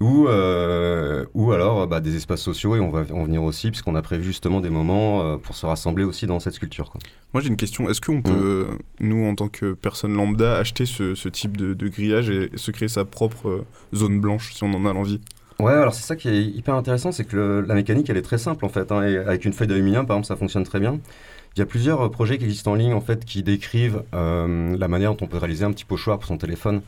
G: ou, euh, ou alors bah, des espaces sociaux, et on va en venir aussi, puisqu'on a prévu justement des moments euh, pour se rassembler aussi dans cette sculpture. Quoi.
A: Moi j'ai une question, est-ce qu'on peut, euh, nous en tant que personne lambda, acheter ce, ce type de, de grillage et se créer sa propre euh, zone blanche si on en a l'envie?
G: Ouais, alors c'est ça qui est hyper intéressant, c'est que la mécanique, elle est très simple en fait. hein, avec une feuille d'aluminium, par exemple, ça fonctionne très bien. Il y a plusieurs euh, projets qui existent en ligne en fait qui décrivent euh, la manière dont on peut réaliser un petit pochoir pour son téléphone,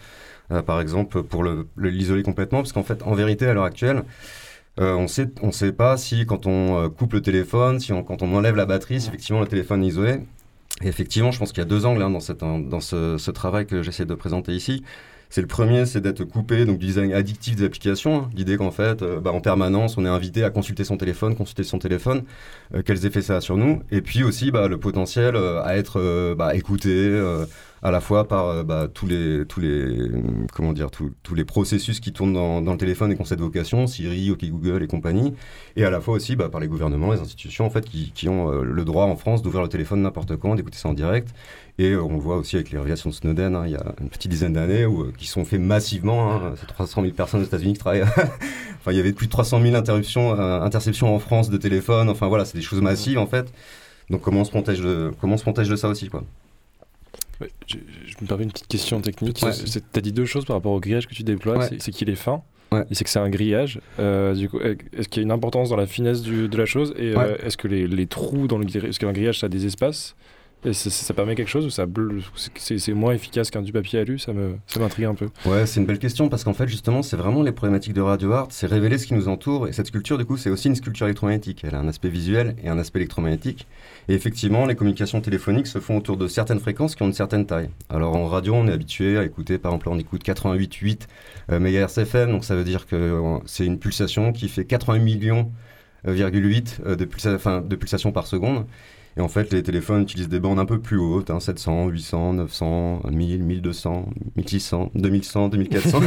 G: Euh, par exemple pour le- le- l'isoler complètement, parce qu'en fait, en vérité, à l'heure actuelle, on on sait pas si quand on coupe le téléphone, si quand on enlève la batterie, si effectivement le téléphone est isolé. Et effectivement, je pense qu'il y a deux angles hein, dans, ce travail que j'essaie de présenter ici. C'est le premier, c'est d'être coupé donc design addictif des applications. hein. L'idée qu'en fait, euh, bah, en permanence, on est invité à consulter son téléphone, consulter son téléphone, euh, quels effets ça a sur nous, et puis aussi bah, le potentiel euh, à être bah, écouté à la fois par euh, bah, tous les tous les comment dire tous, tous les processus qui tournent dans, le téléphone et qui ont cette vocation, Siri, OK Google et compagnie, et à la fois aussi bah, par les gouvernements, les institutions en fait qui, qui ont euh, le droit en France d'ouvrir le téléphone n'importe quand, d'écouter ça en direct. Et euh, on voit aussi avec les révélations de Snowden, hein, il y a une petite dizaine d'années, où, qui sont faits massivement. Hein, c'est 300 000 personnes aux États-Unis qui travaillent. enfin, il y avait plus de 300 000 interruptions, interceptions en France de téléphone. Enfin voilà, c'est des choses massives en fait. Donc comment on se protège de, comment on se protège de ça aussi quoi.
C: Je, je me permets une petite question technique.
G: Ouais.
C: Tu as dit deux choses par rapport au grillage que tu déploies.
G: Ouais.
C: C'est- qu'il est fin.
G: Ouais.
C: Et c'est que c'est un grillage. Euh, du coup, est-ce qu'il y a une importance dans la finesse du- de la chose? Et euh, est-ce que les, les trous dans le grillage, qu'un grillage ça a des espaces? Et ça, permet quelque chose ou c'est moins efficace qu'un du papier alu Ça me ça m'intrigue un peu.
G: Ouais, c'est une belle question parce qu'en fait, justement, c'est vraiment les problématiques de Radio Art, c'est révéler ce qui nous entoure. Et cette sculpture, du coup, c'est aussi une sculpture électromagnétique. Elle a un aspect visuel et un aspect électromagnétique. Et effectivement, les communications téléphoniques se font autour de certaines fréquences qui ont une certaine taille. Alors en radio, on est habitué à écouter, par exemple, on écoute 88,8 euh, MHz FM, donc ça veut dire que euh, c'est une pulsation qui fait 80 millions euh, 8 de, pulsa- de pulsations par seconde. Et en fait, les téléphones utilisent des bandes un peu plus hautes, hein, 700, 800, 900, 1000, 1200, 1600, 2100, 2400.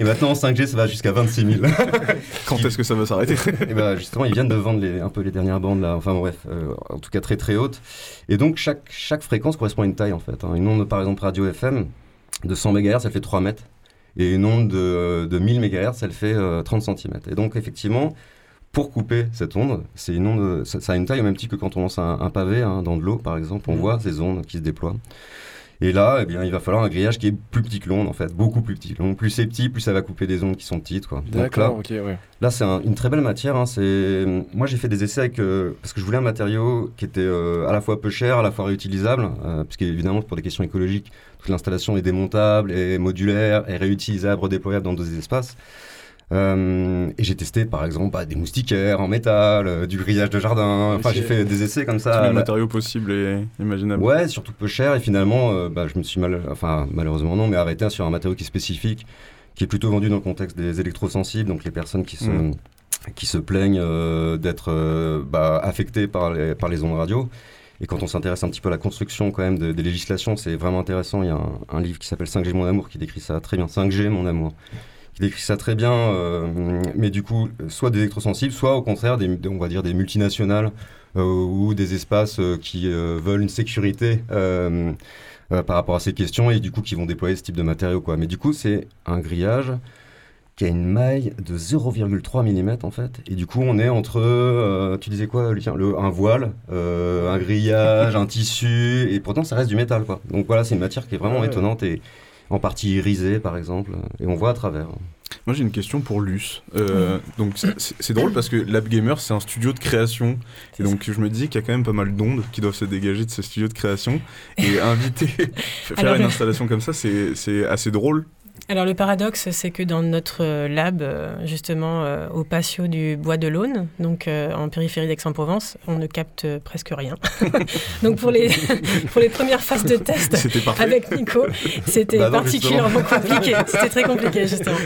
G: et maintenant, en 5G, ça va jusqu'à 26 000.
A: Quand est-ce que ça va s'arrêter?
G: Et bah, justement, ils viennent de vendre les, un peu les dernières bandes, là. Enfin, bref, euh, en tout cas très très hautes. Et donc, chaque, chaque fréquence correspond à une taille, en fait. hein. Une onde, par exemple, radio FM de 100 MHz, elle fait 3 mètres. Et une onde de, de 1000 MHz, elle fait euh, 30 cm. Et donc, effectivement, pour couper cette onde, c'est une onde, ça, ça a une taille au même titre que quand on lance un, un pavé hein, dans de l'eau, par exemple, on
C: Mhm.
G: voit ces ondes qui se déploient. Et là, eh bien, il va falloir un grillage qui est plus petit que l'onde, en fait, beaucoup plus petit. Donc, plus c'est petit, plus ça va couper des ondes qui sont petites, quoi. Donc là,
C: ouais.
G: Là, c'est un- une très belle matière. hein, c'est... Moi, j'ai fait des essais avec. euh, parce que je voulais un matériau qui était euh, à la fois peu cher, à la fois réutilisable. Euh, parce qu'évidemment, pour des questions écologiques, toute l'installation est démontable, est modulaire, est réutilisable, redéployable dans deux espaces. Euh, et j'ai testé, par exemple, bah, des moustiquaires en métal, euh, du grillage de jardin. Enfin, j'ai fait des essais comme
A: Tous
G: ça.
A: les
G: Là-
A: matériaux possibles et imaginables.
G: Ouais, surtout peu cher. Et finalement, euh, bah, je me suis mal, enfin malheureusement non, mais arrêté sur un matériau qui est spécifique, qui est plutôt vendu dans le contexte des électrosensibles, donc les personnes qui se,
A: Mm.
G: qui se plaignent d'être bah, affectées par les, par les ondes radio. Et quand on s'intéresse un petit peu à la construction quand même de- des législations, c'est vraiment intéressant. Il y a un, un livre qui s'appelle 5G mon amour qui décrit ça très bien. 5G mon amour qui décrit ça très bien. euh, mais du coup, soit des électrosensibles, soit au contraire des, on va dire des multinationales euh, ou des espaces euh, qui veulent une sécurité par rapport à ces questions et du coup qui vont déployer ce type de matériaux. Quoi. Mais du coup, c'est un grillage qui a une maille de 0,3 mm en fait. Et du coup, on est entre, euh, tu disais quoi, Lucien? Le, Un voile, euh, un grillage, un tissu, et pourtant ça reste du métal. Quoi. Donc voilà, c'est une matière qui est vraiment
C: Ouais.
G: étonnante et en partie irisée par exemple, et on voit à travers.
A: Moi j'ai une question pour Luce. Euh, donc c'est- drôle parce que Lab Gamer c'est un studio de création et donc je me disais qu'il y a quand même pas mal d'ondes qui doivent se dégager de ce studio de création et inviter faire
H: Alors,
A: une installation comme ça c'est assez drôle.
H: Alors le paradoxe, c'est que dans notre euh, lab, euh, justement euh, au patio du Bois de l'Aune, donc euh, en périphérie d'Aix-en-Provence, on ne capte presque rien. donc pour les, pour les premières phases de test avec Nico, c'était
G: Bah
H: particulièrement compliqué. C'était très compliqué justement.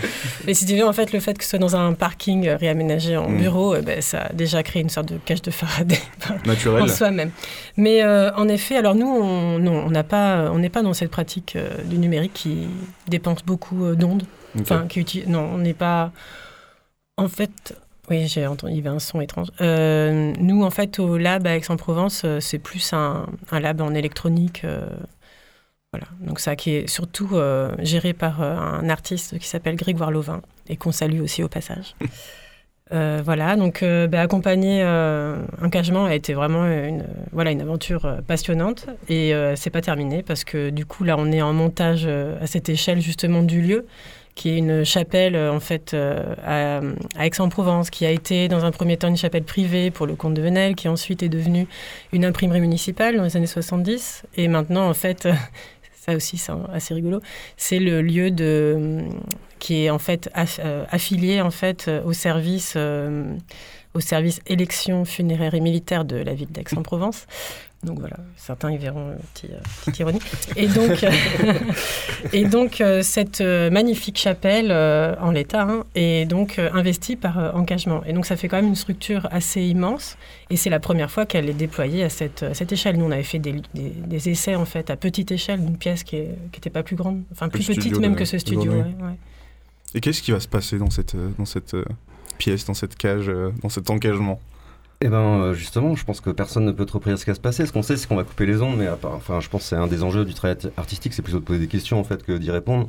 H: Mais si tu veux, en fait, le fait que ce soit dans un parking réaménagé en
A: Mm.
H: bureau, ben, ça a déjà créé une sorte de cage de Faraday
A: Naturel.
H: en soi-même. Mais euh, en effet, alors nous, on n'a pas, on n'est pas dans cette pratique du numérique qui dépense beaucoup euh, d'ondes. Enfin, qui utilise. Non, on n'est pas. En fait. Oui, j'ai entendu, il y avait un son étrange. Euh, nous, en fait, au lab à Aix-en-Provence, euh, c'est plus un, un lab en électronique. euh, voilà. Donc, ça qui est surtout euh, géré par un artiste qui s'appelle Grégoire Lovin et qu'on salue aussi au passage. Euh, voilà, donc euh, bah, accompagner euh, Engagement a été vraiment une, voilà, une aventure euh, passionnante et euh, c'est pas terminé parce que du coup là on est en montage à cette échelle justement du lieu qui est une chapelle en fait à, à Aix-en-Provence qui a été dans un premier temps une chapelle privée pour le comte de Venelle qui ensuite est devenue une imprimerie municipale dans les années 70 et maintenant en fait ça aussi c'est assez rigolo c'est le lieu de qui est en fait euh, affilié en fait euh, au service euh, au service élection funéraire et militaire de la ville d'Aix-en-Provence. Donc voilà, certains y verront euh, petit, euh, petite ironie. Et donc, et donc cette magnifique chapelle en l'état hein, est donc investie par engagement. Et donc ça fait quand même une structure assez immense. Et c'est la première fois qu'elle est déployée à cette, à cette échelle. Nous, on avait fait des, des- des essais en fait à petite échelle d'une pièce qui n'était pas plus grande, enfin plus petite même
A: de-
H: que ce studio. Ouais, ouais.
A: Et qu'est-ce qui va se passer dans cette euh, euh, pièce, dans cette cage, euh, dans cet engagement?
G: Eh ben justement, je pense que personne ne peut trop prédire ce qui va se passer. Ce qu'on sait, c'est qu'on va couper les ondes, mais part- enfin, je pense que c'est un des enjeux du travail artistique, c'est plutôt de poser des questions en fait que d'y répondre.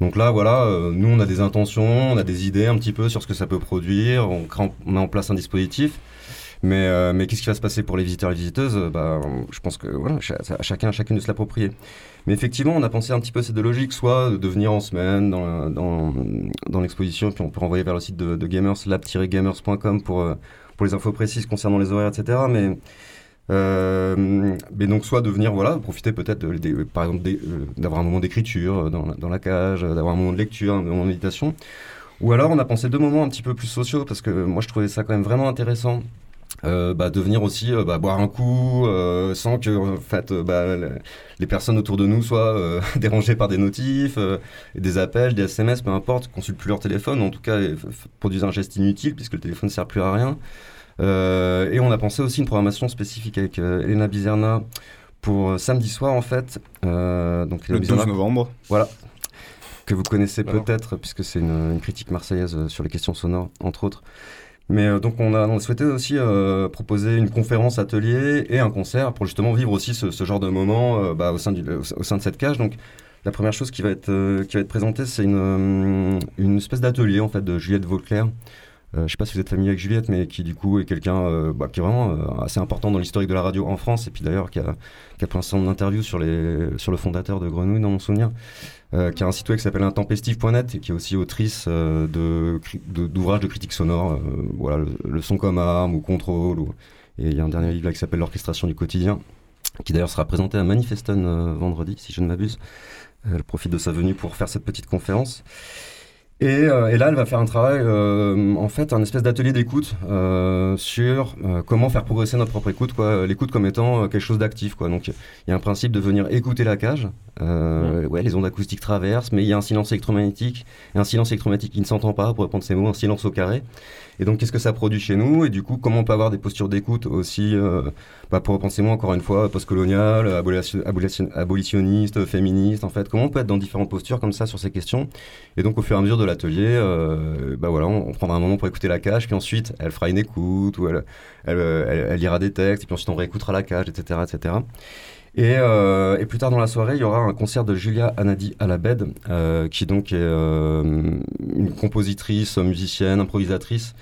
G: Donc là, voilà, nous on a des intentions, on a des idées un petit peu sur ce que ça peut produire, on, crée on met en place un dispositif. Mais, euh, mais qu'est-ce qui va se passer pour les visiteurs et les visiteuses Euh, bah, Je pense que voilà, à chacun, chacune de se l'approprier. Mais effectivement, on a pensé un petit peu ces deux logiques, soit de venir en semaine dans, l'exposition, puis on peut renvoyer vers le site de, de gamers, lab-gamers.com pour, euh, pour les infos précises concernant les horaires, etc. Mais donc soit de venir voilà profiter peut-être par exemple d'avoir un moment d'écriture dans, la- cage, d'avoir un moment de lecture, un moment de méditation. Ou alors on a pensé deux moments un petit peu plus sociaux parce que moi je trouvais ça quand même vraiment intéressant. Euh, bah, de venir aussi euh, bah, boire un coup euh, sans que en fait euh, bah, le- les personnes autour de nous soient dérangées par des notifs, des appels, des SMS, peu importe, consultent plus leur téléphone, en tout cas produisent un geste inutile puisque le téléphone ne sert plus à rien. Et on a pensé aussi une programmation spécifique avec Elena Bizerna pour samedi soir en fait. Donc
A: Le
G: Elena
A: 12
G: Bizerna,
A: novembre.
G: voilà. Que vous connaissez peut-être, puisque c'est une, une critique marseillaise sur les questions sonores, entre autres. Mais euh, donc, on a, on a souhaité aussi euh, proposer une conférence atelier et un concert pour justement vivre aussi ce, ce genre de moment euh, bah, au, sein du, au sein de cette cage. Donc, la première chose qui va être, euh, qui va être présentée, c'est une, euh, une espèce d'atelier en fait de Juliette Vauclair. Euh, je ne sais pas si vous êtes familier avec Juliette, mais qui du coup est quelqu'un euh, bah, qui est vraiment euh, assez important dans l'historique de la radio en France, et puis d'ailleurs qui a, qui a plein de interviews sur, les, sur le fondateur de Grenouille, dans mon souvenir euh, qui a un site web qui s'appelle intempestive.net et qui est aussi autrice euh, de cri- de- d'ouvrages de, critique sonore, euh, voilà, le, le son comme arme ou contrôle. ou- et il y a un dernier livre là qui s'appelle L'orchestration du quotidien, qui d'ailleurs sera présenté à Manifeston vendredi, si je ne m'abuse. Elle profite de sa venue pour faire cette petite conférence. Et, euh, et là, elle va faire un travail, euh, en fait, un espèce d'atelier d'écoute euh, sur comment faire progresser notre propre écoute, quoi. L'écoute comme étant quelque chose d'actif, quoi. Donc, il y a un principe de venir écouter la cage. Euh, ouais, les ondes acoustiques traversent, mais il y a un silence électromagnétique, et un silence électromagnétique qui ne s'entend pas, pour répondre ces mots, un silence au carré. Et donc, qu'est-ce que ça produit chez nous? Et du coup, comment on peut avoir des postures d'écoute aussi, euh, bah, pour reprendre ces mots, encore une fois, postcoloniales, abolition- abolition- abolitionnistes, féministes, en fait, comment on peut être dans différentes postures comme ça sur ces questions? Et donc, au fur et à mesure de l'atelier, euh, bah voilà, on, on prendra un moment pour écouter la cage, puis ensuite, elle fera une écoute, ou elle, elle, elle- elle lira des textes, et puis ensuite, on réécoutera la cage, etc., etc. Et, euh, et plus tard dans la soirée, il y aura un concert de Julia Anadi Alabed, euh, qui donc est euh, une compositrice, musicienne, improvisatrice,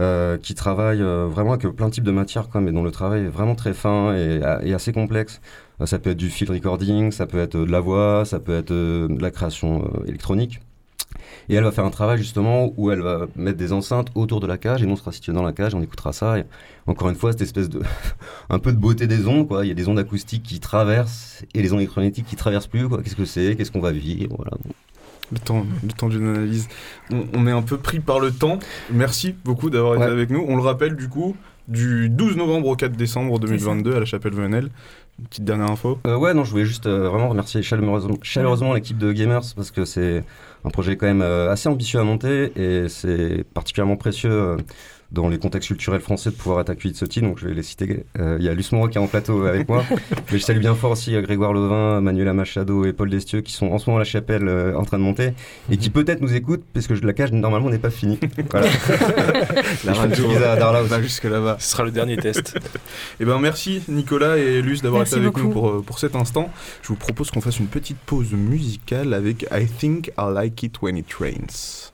G: euh, qui travaille euh, vraiment avec plein de types de matières, mais dont le travail est vraiment très fin et, assez complexe. Ça peut être du field recording, ça peut être de la voix, ça peut être de la création électronique. Et elle va faire un travail justement où elle va mettre des enceintes autour de la cage et nous on sera situé dans la cage, on écoutera ça. Et encore une fois, cette espèce de un peu de beauté des ondes, quoi. Il y a des ondes acoustiques qui traversent et les ondes électromagnétiques qui traversent plus, quoi. Qu'est-ce que c'est? Qu'est-ce qu'on va vivre? Voilà.
A: Le temps, le temps d'une analyse. On, on est un peu pris par le temps. Merci beaucoup d'avoir été avec nous. On le rappelle du coup, du 12 novembre au 4 décembre 2022 à la chapelle Venel. Une petite dernière info.
G: Euh, ouais, non, je voulais juste euh, vraiment remercier chaleureusement, chaleureusement l'équipe de Gamers parce que c'est un projet quand même euh, assez ambitieux à monter et c'est particulièrement précieux euh, dans les contextes culturels français de pouvoir être accueilli de ce type. Donc je vais les citer. Euh, Il y a Luce Moreau qui est en plateau avec moi. Mais je salue bien fort aussi euh, Grégoire Levin, Manuela Machado et Paul Destieux qui sont en ce moment à la chapelle euh, en train de monter et qui peut-être nous écoutent parce que la cage normalement n'est pas finie. Voilà.
A: La radio,
G: à Darla aussi.
A: jusque là-bas.
C: Ce sera le dernier test.
A: Eh ben merci Nicolas et Luce d'avoir été avec nous pour, pour cet instant. Je vous propose qu'on fasse une petite pause musicale avec I Think I Like
I: It When It Rains.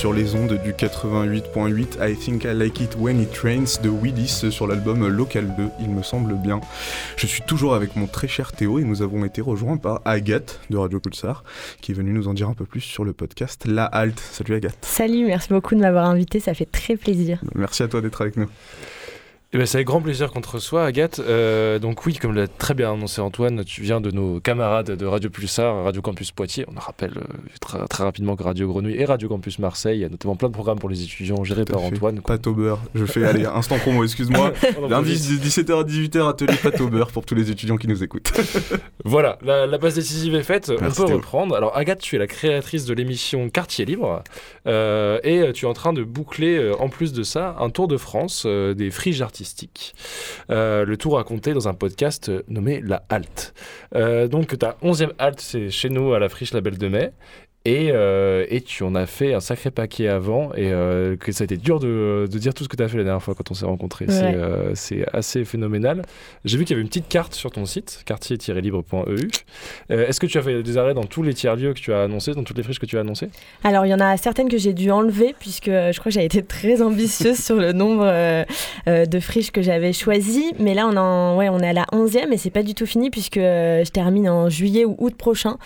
A: Sur les ondes du 88.8 I Think I Like It When It Rains de Willis sur l'album Local 2, il me semble bien. Je suis toujours avec mon très cher Théo et nous avons été rejoints par Agathe de Radio Pulsar qui est venue nous en dire un peu plus sur le podcast La Halte. Salut Agathe.
J: Salut, merci beaucoup de m'avoir invité, ça fait très plaisir.
A: Merci à toi d'être avec nous.
C: Eh ben, c'est avec grand plaisir qu'on te reçoit, Agathe. Euh, donc oui, comme l'a très bien annoncé Antoine, tu viens de nos camarades de Radio Pulsar, Radio Campus Poitiers. On rappelle euh, très, très rapidement que Radio Grenouille et Radio Campus Marseille, il y a notamment plein de programmes pour les étudiants gérés par
A: fait.
C: Antoine.
A: Pâte au beurre. Je fais, allez, instant promo, excuse-moi. Lundi
C: profite.
A: de 17h à 18h, atelier pâte au beurre pour tous les étudiants qui nous écoutent.
C: Voilà, la, la base décisive est faite,
A: Merci,
C: on peut reprendre. Alors Agathe, tu es la créatrice de l'émission Quartier Libre euh, et tu es en train de boucler, en plus de ça, un tour de France des friges artistiques. Euh, le tout raconté dans un podcast nommé La Halte. Euh, donc ta 11e halte, c'est chez nous à la friche La de Mai. Et, euh, et tu en as fait un sacré paquet avant et euh, que ça a été dur de, de dire tout ce que tu as fait la dernière fois quand on s'est rencontrés. C'est euh, c'est assez phénoménal. J'ai vu qu'il y avait une petite carte sur ton site, quartier-libre.eu. Euh, Est-ce que tu as fait des arrêts dans tous les tiers-lieux que tu as annoncés, dans toutes les friches que tu as annoncées?
J: Alors, il y en a certaines que j'ai dû enlever, puisque euh, je crois que j'avais été très ambitieuse sur le nombre de friches que j'avais choisies. Mais là, on, en, ouais, on est à la 11e et c'est pas du tout fini, puisque je termine en juillet ou août prochain.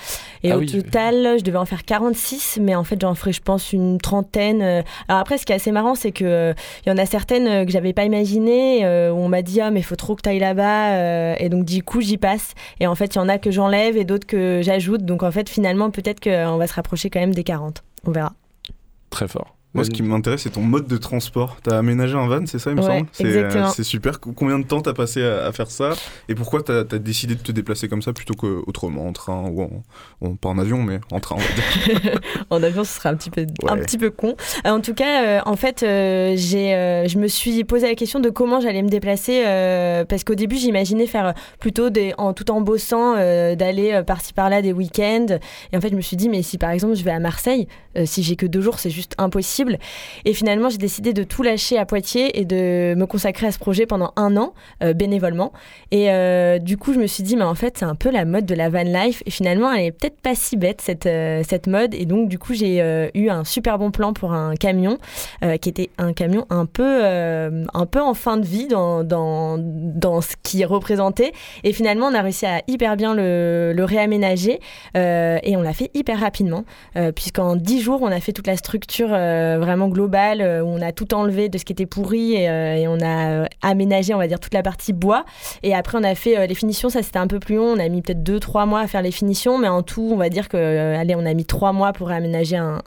J: Et
C: Ah
J: au
C: oui.
J: total, je devais en faire 46, mais en fait, j'en ferai, je pense, une trentaine. euh. Alors après, ce qui est assez marrant, c'est que euh, il y en a certaines euh, que j'avais pas imaginées, où on m'a dit, ah, mais faut trop que tu ailles là-bas. et donc, du coup, j'y passe. Et en fait, il y en a que j'enlève et d'autres que j'ajoute. Donc, en fait, finalement, peut-être qu'on va se rapprocher quand même des 40. On verra.
C: Très fort.
A: Moi, ce qui m'intéresse, c'est ton mode de transport. T'as aménagé un van, c'est ça, il me
J: Ouais,
A: semble? C'est. C'est super. Combien de temps t'as passé à, à faire ça? Et pourquoi t'as as décidé de te déplacer comme ça plutôt qu'autrement, en train ou en, en- Pas en avion, mais en train,
J: en avion, ce serait un petit peu, un petit peu con. Euh, en tout cas, euh, en fait, euh, j'ai, euh, je me suis posé la question de comment j'allais me déplacer euh, parce qu'au début, j'imaginais faire euh, plutôt des, en tout en bossant, euh, d'aller euh, par-ci par-là des week-ends. Et en fait, je me suis dit, mais si par exemple je vais à Marseille, euh, si j'ai que deux jours, c'est juste impossible. Et finalement, j'ai décidé de tout lâcher à Poitiers et de me consacrer à ce projet pendant un an euh, bénévolement. Et euh, du coup, je me suis dit, mais en fait, c'est un peu la mode de la van life. Et finalement, elle est peut-être pas si bête, cette, euh, cette mode. Et donc, du coup, j'ai eu un super bon plan pour un camion, qui était un camion un peu, un peu en fin de vie dans, dans, dans ce qu'il représentait. Et finalement, on a réussi à hyper bien le, le réaménager. et on l'a fait hyper rapidement, puisqu'en 10 jours, on a fait toute la structure vraiment globale, euh, où on a tout enlevé de ce qui était pourri et, euh, on a euh, aménagé, on va dire, toute la partie bois. Et après, on a fait euh, les finitions, ça c'était un peu plus long. On a mis peut-être 2-3 mois à faire les finitions, mais en tout, on va dire que, euh, allez, on a mis 3 mois pour aménager un,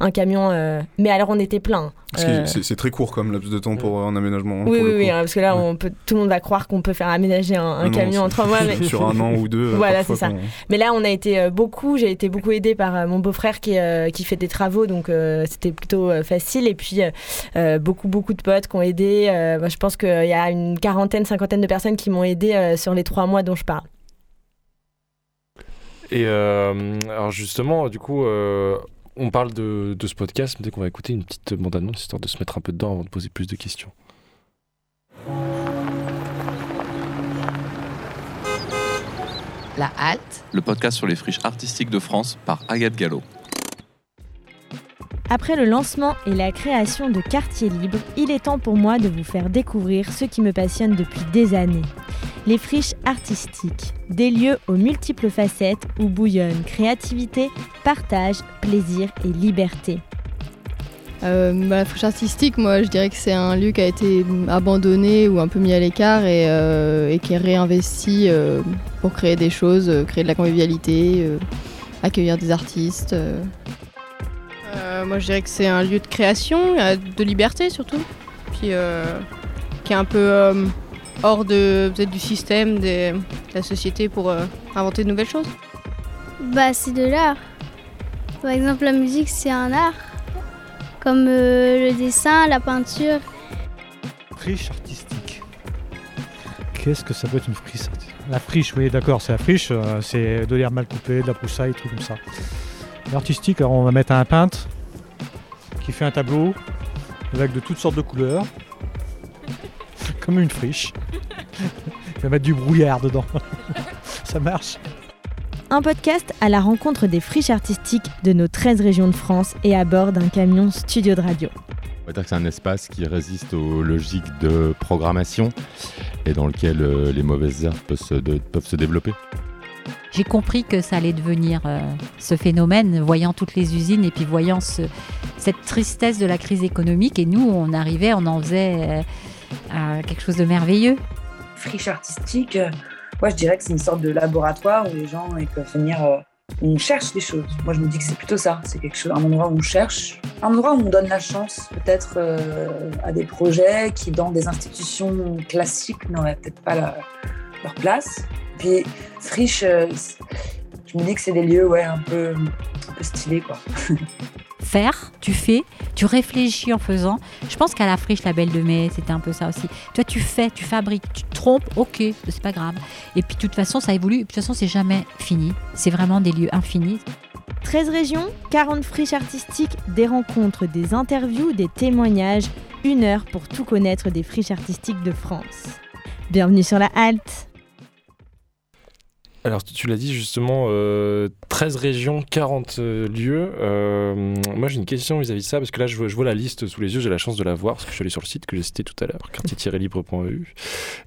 J: un, camion. euh, Mais alors, on était plein.
A: Parce que
J: Euh,
A: c'est- très court comme laps de temps pour un aménagement.
J: oui,
A: pour
J: oui,
A: le
J: oui,
A: coup.
J: hein, parce que là, on peut, tout le monde va croire qu'on peut faire aménager un, un
A: Non,
J: camion en 3 mois. Mais...
A: Sur un an ou deux.
J: Voilà, c'est ça. Mais là, on a été euh, beaucoup. J'ai été beaucoup aidée par euh, mon beau-frère qui, euh, qui fait des travaux, donc euh, c'était plutôt euh, facile. Et puis beaucoup, beaucoup de potes qui ont aidé. Euh, moi, je pense qu'il y a une quarantaine, cinquantaine de personnes qui m'ont aidé euh, sur les trois mois dont je parle.
C: Et euh, alors justement, du coup, euh, on parle de, de ce podcast, mais dès qu'on va écouter une petite bande-annonce, histoire de se mettre un peu dedans avant de poser plus de questions.
K: La halte.
L: le podcast sur les friches artistiques de France par Agathe Gallo.
M: Après le lancement et la création de Quartier Libre, il est temps pour moi de vous faire découvrir ce qui me passionne depuis des années. Les friches artistiques, des lieux aux multiples facettes où bouillonnent créativité, partage, plaisir et liberté.
N: Euh, bah, la friche artistique, moi je dirais que c'est un lieu qui a été abandonné ou un peu mis à l'écart et, euh, et qui est réinvesti euh, pour créer des choses, euh, créer de la convivialité, euh, accueillir des artistes. euh.
O: Euh, moi, je dirais que c'est un lieu de création, de liberté surtout, puis euh, qui est un peu euh, hors de peut-être du système, des- de la société pour euh, inventer de nouvelles choses
P: Bah, c'est de l'art. Par exemple, la musique, c'est un art. Comme euh, le dessin, la peinture.
Q: Friche artistique. Qu'est-ce que ça peut être une friche artistique? La friche, oui, d'accord, c'est la friche, euh, c'est de l'herbe mal coupée, de la broussaille, des trucs comme ça. L'artistique, alors on va mettre un peintre qui fait un tableau avec de toutes sortes de couleurs, comme une friche. Il va mettre du brouillard dedans. ça marche.
M: Un podcast à la rencontre des friches artistiques de nos 13 régions de France et à bord d'un camion studio de radio.
R: On va dire que c'est un espace qui résiste aux logiques de programmation et dans lequel euh, les mauvaises herbes peuvent se, de- peuvent se développer.
S: J'ai compris que ça allait devenir euh, ce phénomène, voyant toutes les usines et puis voyant ce- cette tristesse de la crise économique. Et nous, on arrivait, on en faisait euh, euh, quelque chose de merveilleux.
T: friche artistique, euh, moi je dirais que c'est une sorte de laboratoire où les gens peuvent venir, euh, on cherche des choses. Moi je me dis que c'est plutôt ça, c'est quelque chose, un endroit où on cherche, un endroit où on donne la chance peut-être euh, à des projets qui dans des institutions classiques n'auraient peut-être pas leur place. Puis friche, euh, je me dis que c'est des lieux ouais un peu, un peu stylés quoi.
S: Faire, tu fais, tu réfléchis en faisant. Je pense qu'à la friche, la Belle de Mai, c'était un peu ça aussi. Toi, tu fais, tu fabriques, tu te trompes, ok, c'est pas grave. Et puis, de toute façon, ça évolue. De toute façon, c'est jamais fini. C'est vraiment des lieux infinis.
M: 13 régions, 40 friches artistiques, des rencontres, des interviews, des témoignages, une heure pour tout connaître des friches artistiques de France. Bienvenue sur la halte.
C: Alors, tu- l'as dit justement, euh, 13 régions, 40 euh, lieux. Euh, moi, j'ai une question vis-à-vis de ça, parce que là, je vois, je vois la liste sous les yeux, j'ai la chance de la voir, parce que je suis allé sur le site que j'ai cité tout à l'heure, quartier-libre.eu.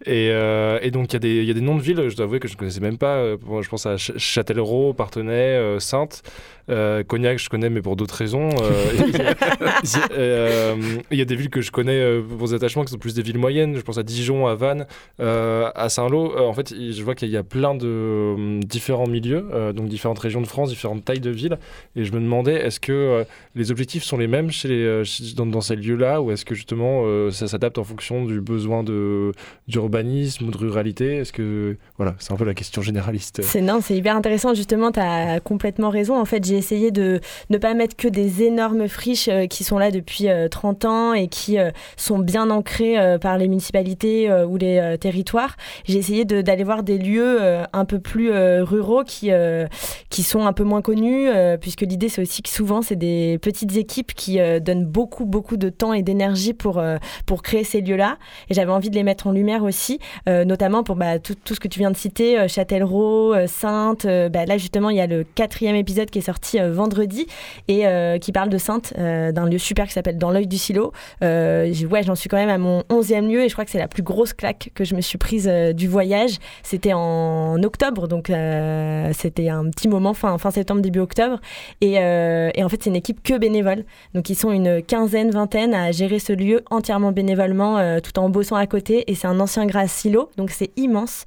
C: Et, euh, et donc, il y, a des- il y a des noms de villes, je dois avouer que je ne connaissais même pas. Euh, je pense à Ch- Châtellerault, Partenay, euh, Sainte. Euh, Cognac, je connais, mais pour d'autres raisons. Euh, Il y, a- euh, il y a des villes que je connais euh, pour des attachements qui sont plus des villes moyennes. Je pense à Dijon, à Vannes, euh, à Saint-Lô. Euh, en fait, je vois qu'il y a plein de euh, différents milieux, euh, donc différentes régions de France, différentes tailles de villes. Et je me demandais, est-ce que euh, les objectifs sont les mêmes chez les, euh, dans, dans ces lieux-là, ou est-ce que justement euh, ça s'adapte en fonction du besoin de d'urbanisme ou de ruralité? Est-ce que voilà, c'est un peu la question généraliste.
J: C'est non, c'est hyper intéressant. Justement, tu as complètement raison. En fait, j'ai essayé de ne pas mettre que des énormes friches euh, qui sont là depuis euh, 30 ans et qui euh, sont bien ancrées euh, par les municipalités euh, ou les euh, territoires. J'ai essayé d'aller voir des lieux euh, un peu plus euh, ruraux qui, euh, qui sont un peu moins connus, euh, puisque l'idée, c'est aussi que souvent, c'est des petites équipes qui euh, donnent beaucoup, beaucoup de temps et d'énergie pour, euh, pour créer ces lieux-là. Et j'avais envie de les mettre en lumière aussi, euh, notamment pour bah, tout, ce que tu viens de citer, euh, Châtellerault, euh, Sainte. euh, bah, là, justement, il y a le quatrième épisode qui est sorti euh, vendredi et euh, qui parle de Sainte, euh, d'un lieu super qui s'appelle Dans l'œil du silo. Ouais, j'en suis quand même à mon onzième lieu et je crois que c'est la plus grosse claque que je me suis prise du voyage. C'était en octobre, donc c'était un petit moment, fin, fin septembre, début octobre. Et, et en fait, c'est une équipe que bénévole. Donc, ils sont une quinzaine, vingtaine à gérer ce lieu entièrement bénévolement, tout en bossant à côté. Et c'est un ancien gras silo, donc c'est immense,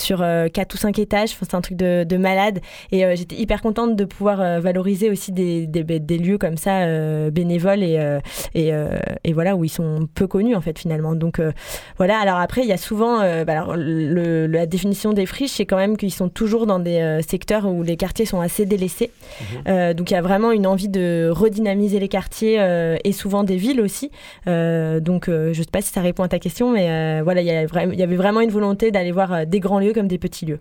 J: sur euh, 4 ou 5 étages. Enfin, c'est un truc de, de malade. Et euh, j'étais hyper contente de pouvoir euh, valoriser aussi des, des, des lieux comme ça, euh, bénévoles, et, et, et voilà, où ils sont peu connus, en fait, finalement. Donc, voilà. Alors après, il y a souvent, bah, alors, le- la définition des friches, c'est quand même qu'ils sont toujours dans des secteurs où les quartiers sont assez délaissés. Euh, donc il y a vraiment une envie de redynamiser les quartiers et souvent des villes aussi. Donc je sais pas si ça répond à ta question, mais voilà, il y, a vra- il y avait vraiment une volonté d'aller voir des grands lieux comme des petits lieux.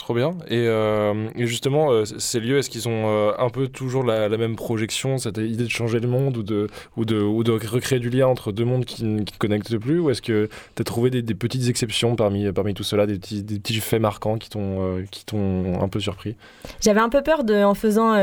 C: Trop bien. Et, euh, justement, euh, ces lieux, est-ce qu'ils ont euh, un peu toujours la, même projection, cette idée de changer le monde ou de, recréer du lien entre deux mondes qui ne connectent plus Ou est-ce que tu as trouvé des, petites exceptions parmi, tout cela, des petits, faits marquants qui t'ont un peu surpris?
J: J'avais un peu peur en faisant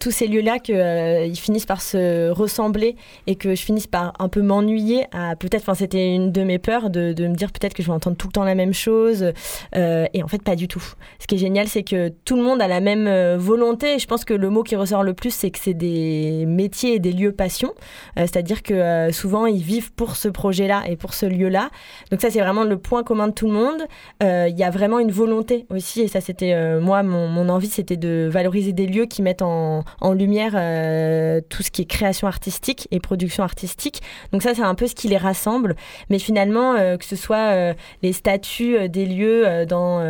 J: tous ces lieux-là qu'ils finissent par se ressembler et que je finisse par un peu m'ennuyer. Peut-être, c'était une de mes peurs de, me dire peut-être que je vais entendre tout le temps la même chose. Et en fait, pas du tout. tout. Ce qui est génial, c'est que tout le monde a la même euh, volonté. Je pense que le mot qui ressort le plus, c'est que c'est des métiers et des lieux passion. Euh, C'est-à-dire que euh, souvent, ils vivent pour ce projet-là et pour ce lieu-là. Donc ça, c'est vraiment le point commun de tout le monde. Il y a vraiment une volonté aussi, et ça, c'était moi, mon, envie, c'était de valoriser des lieux qui mettent en, en lumière tout ce qui est création artistique et production artistique. Donc ça, c'est un peu ce qui les rassemble. Mais finalement, que ce soit les statuts euh, des lieux, dans,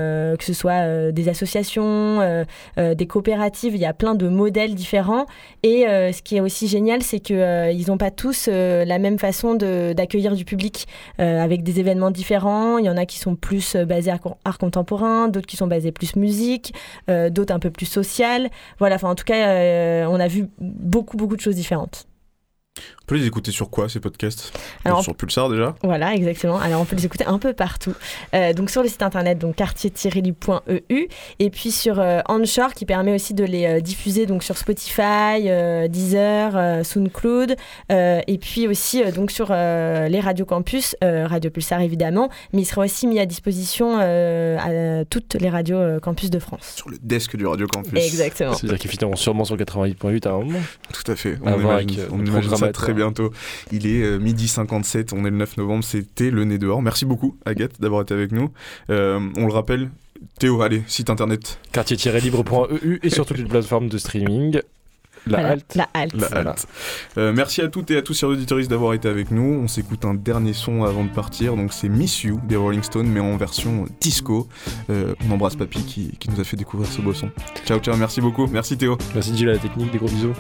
J: que ce soit euh, des associations, euh, euh, des coopératives, il y a plein de modèles différents. Et ce qui est aussi génial, c'est qu'ils n'ont pas tous la même façon d'accueillir du public avec des événements différents. Il y en a qui sont plus basés art, art contemporain, d'autres qui sont basés plus musique, d'autres un peu plus social. Voilà, enfin en tout cas, on a vu beaucoup, beaucoup de choses différentes.
A: On peut les écouter sur quoi ces podcasts?
J: Alors,
A: Sur Pulsar déjà?
J: Voilà, exactement. Alors, on peut les écouter un peu partout. Euh, donc, sur le site internet, donc quartier-libre.eu, et puis sur euh, Anchor, qui permet aussi de les euh, diffuser donc sur Spotify, euh, Deezer, euh, SoundCloud, euh, et puis aussi euh, donc sur euh, les radios campus, euh, Radio Pulsar évidemment, mais il sera aussi mis à disposition euh, à toutes les radios campus de France.
A: Sur le desk du Radio Campus.
J: Exactement.
F: C'est-à-dire qu'ils finiront sûrement sur 88.8 à un moment.
A: Tout à fait. On
F: voir
A: imagine,
F: avec, euh,
A: on
F: le
A: imagine ça très bientôt. Il est euh, midi 57, on est le 9 novembre, c'était le nez dehors. Merci beaucoup Agathe d'avoir été avec nous. Euh, on le rappelle, Théo, allez, site internet.
F: Quartier-libre.eu et sur toutes les plateformes de streaming. La
J: Voilà,
F: halte.
J: La halte.
A: La halte. Euh, merci à toutes et à tous, chers auditeurs, d'avoir été avec nous. On s'écoute un dernier son avant de partir. Donc, c'est Miss You des Rolling Stones, mais en version disco. Euh, on embrasse Papy qui, qui nous a fait découvrir ce beau son. Ciao, ciao, merci beaucoup. Merci Théo.
F: Merci Gilles à la technique, des gros bisous.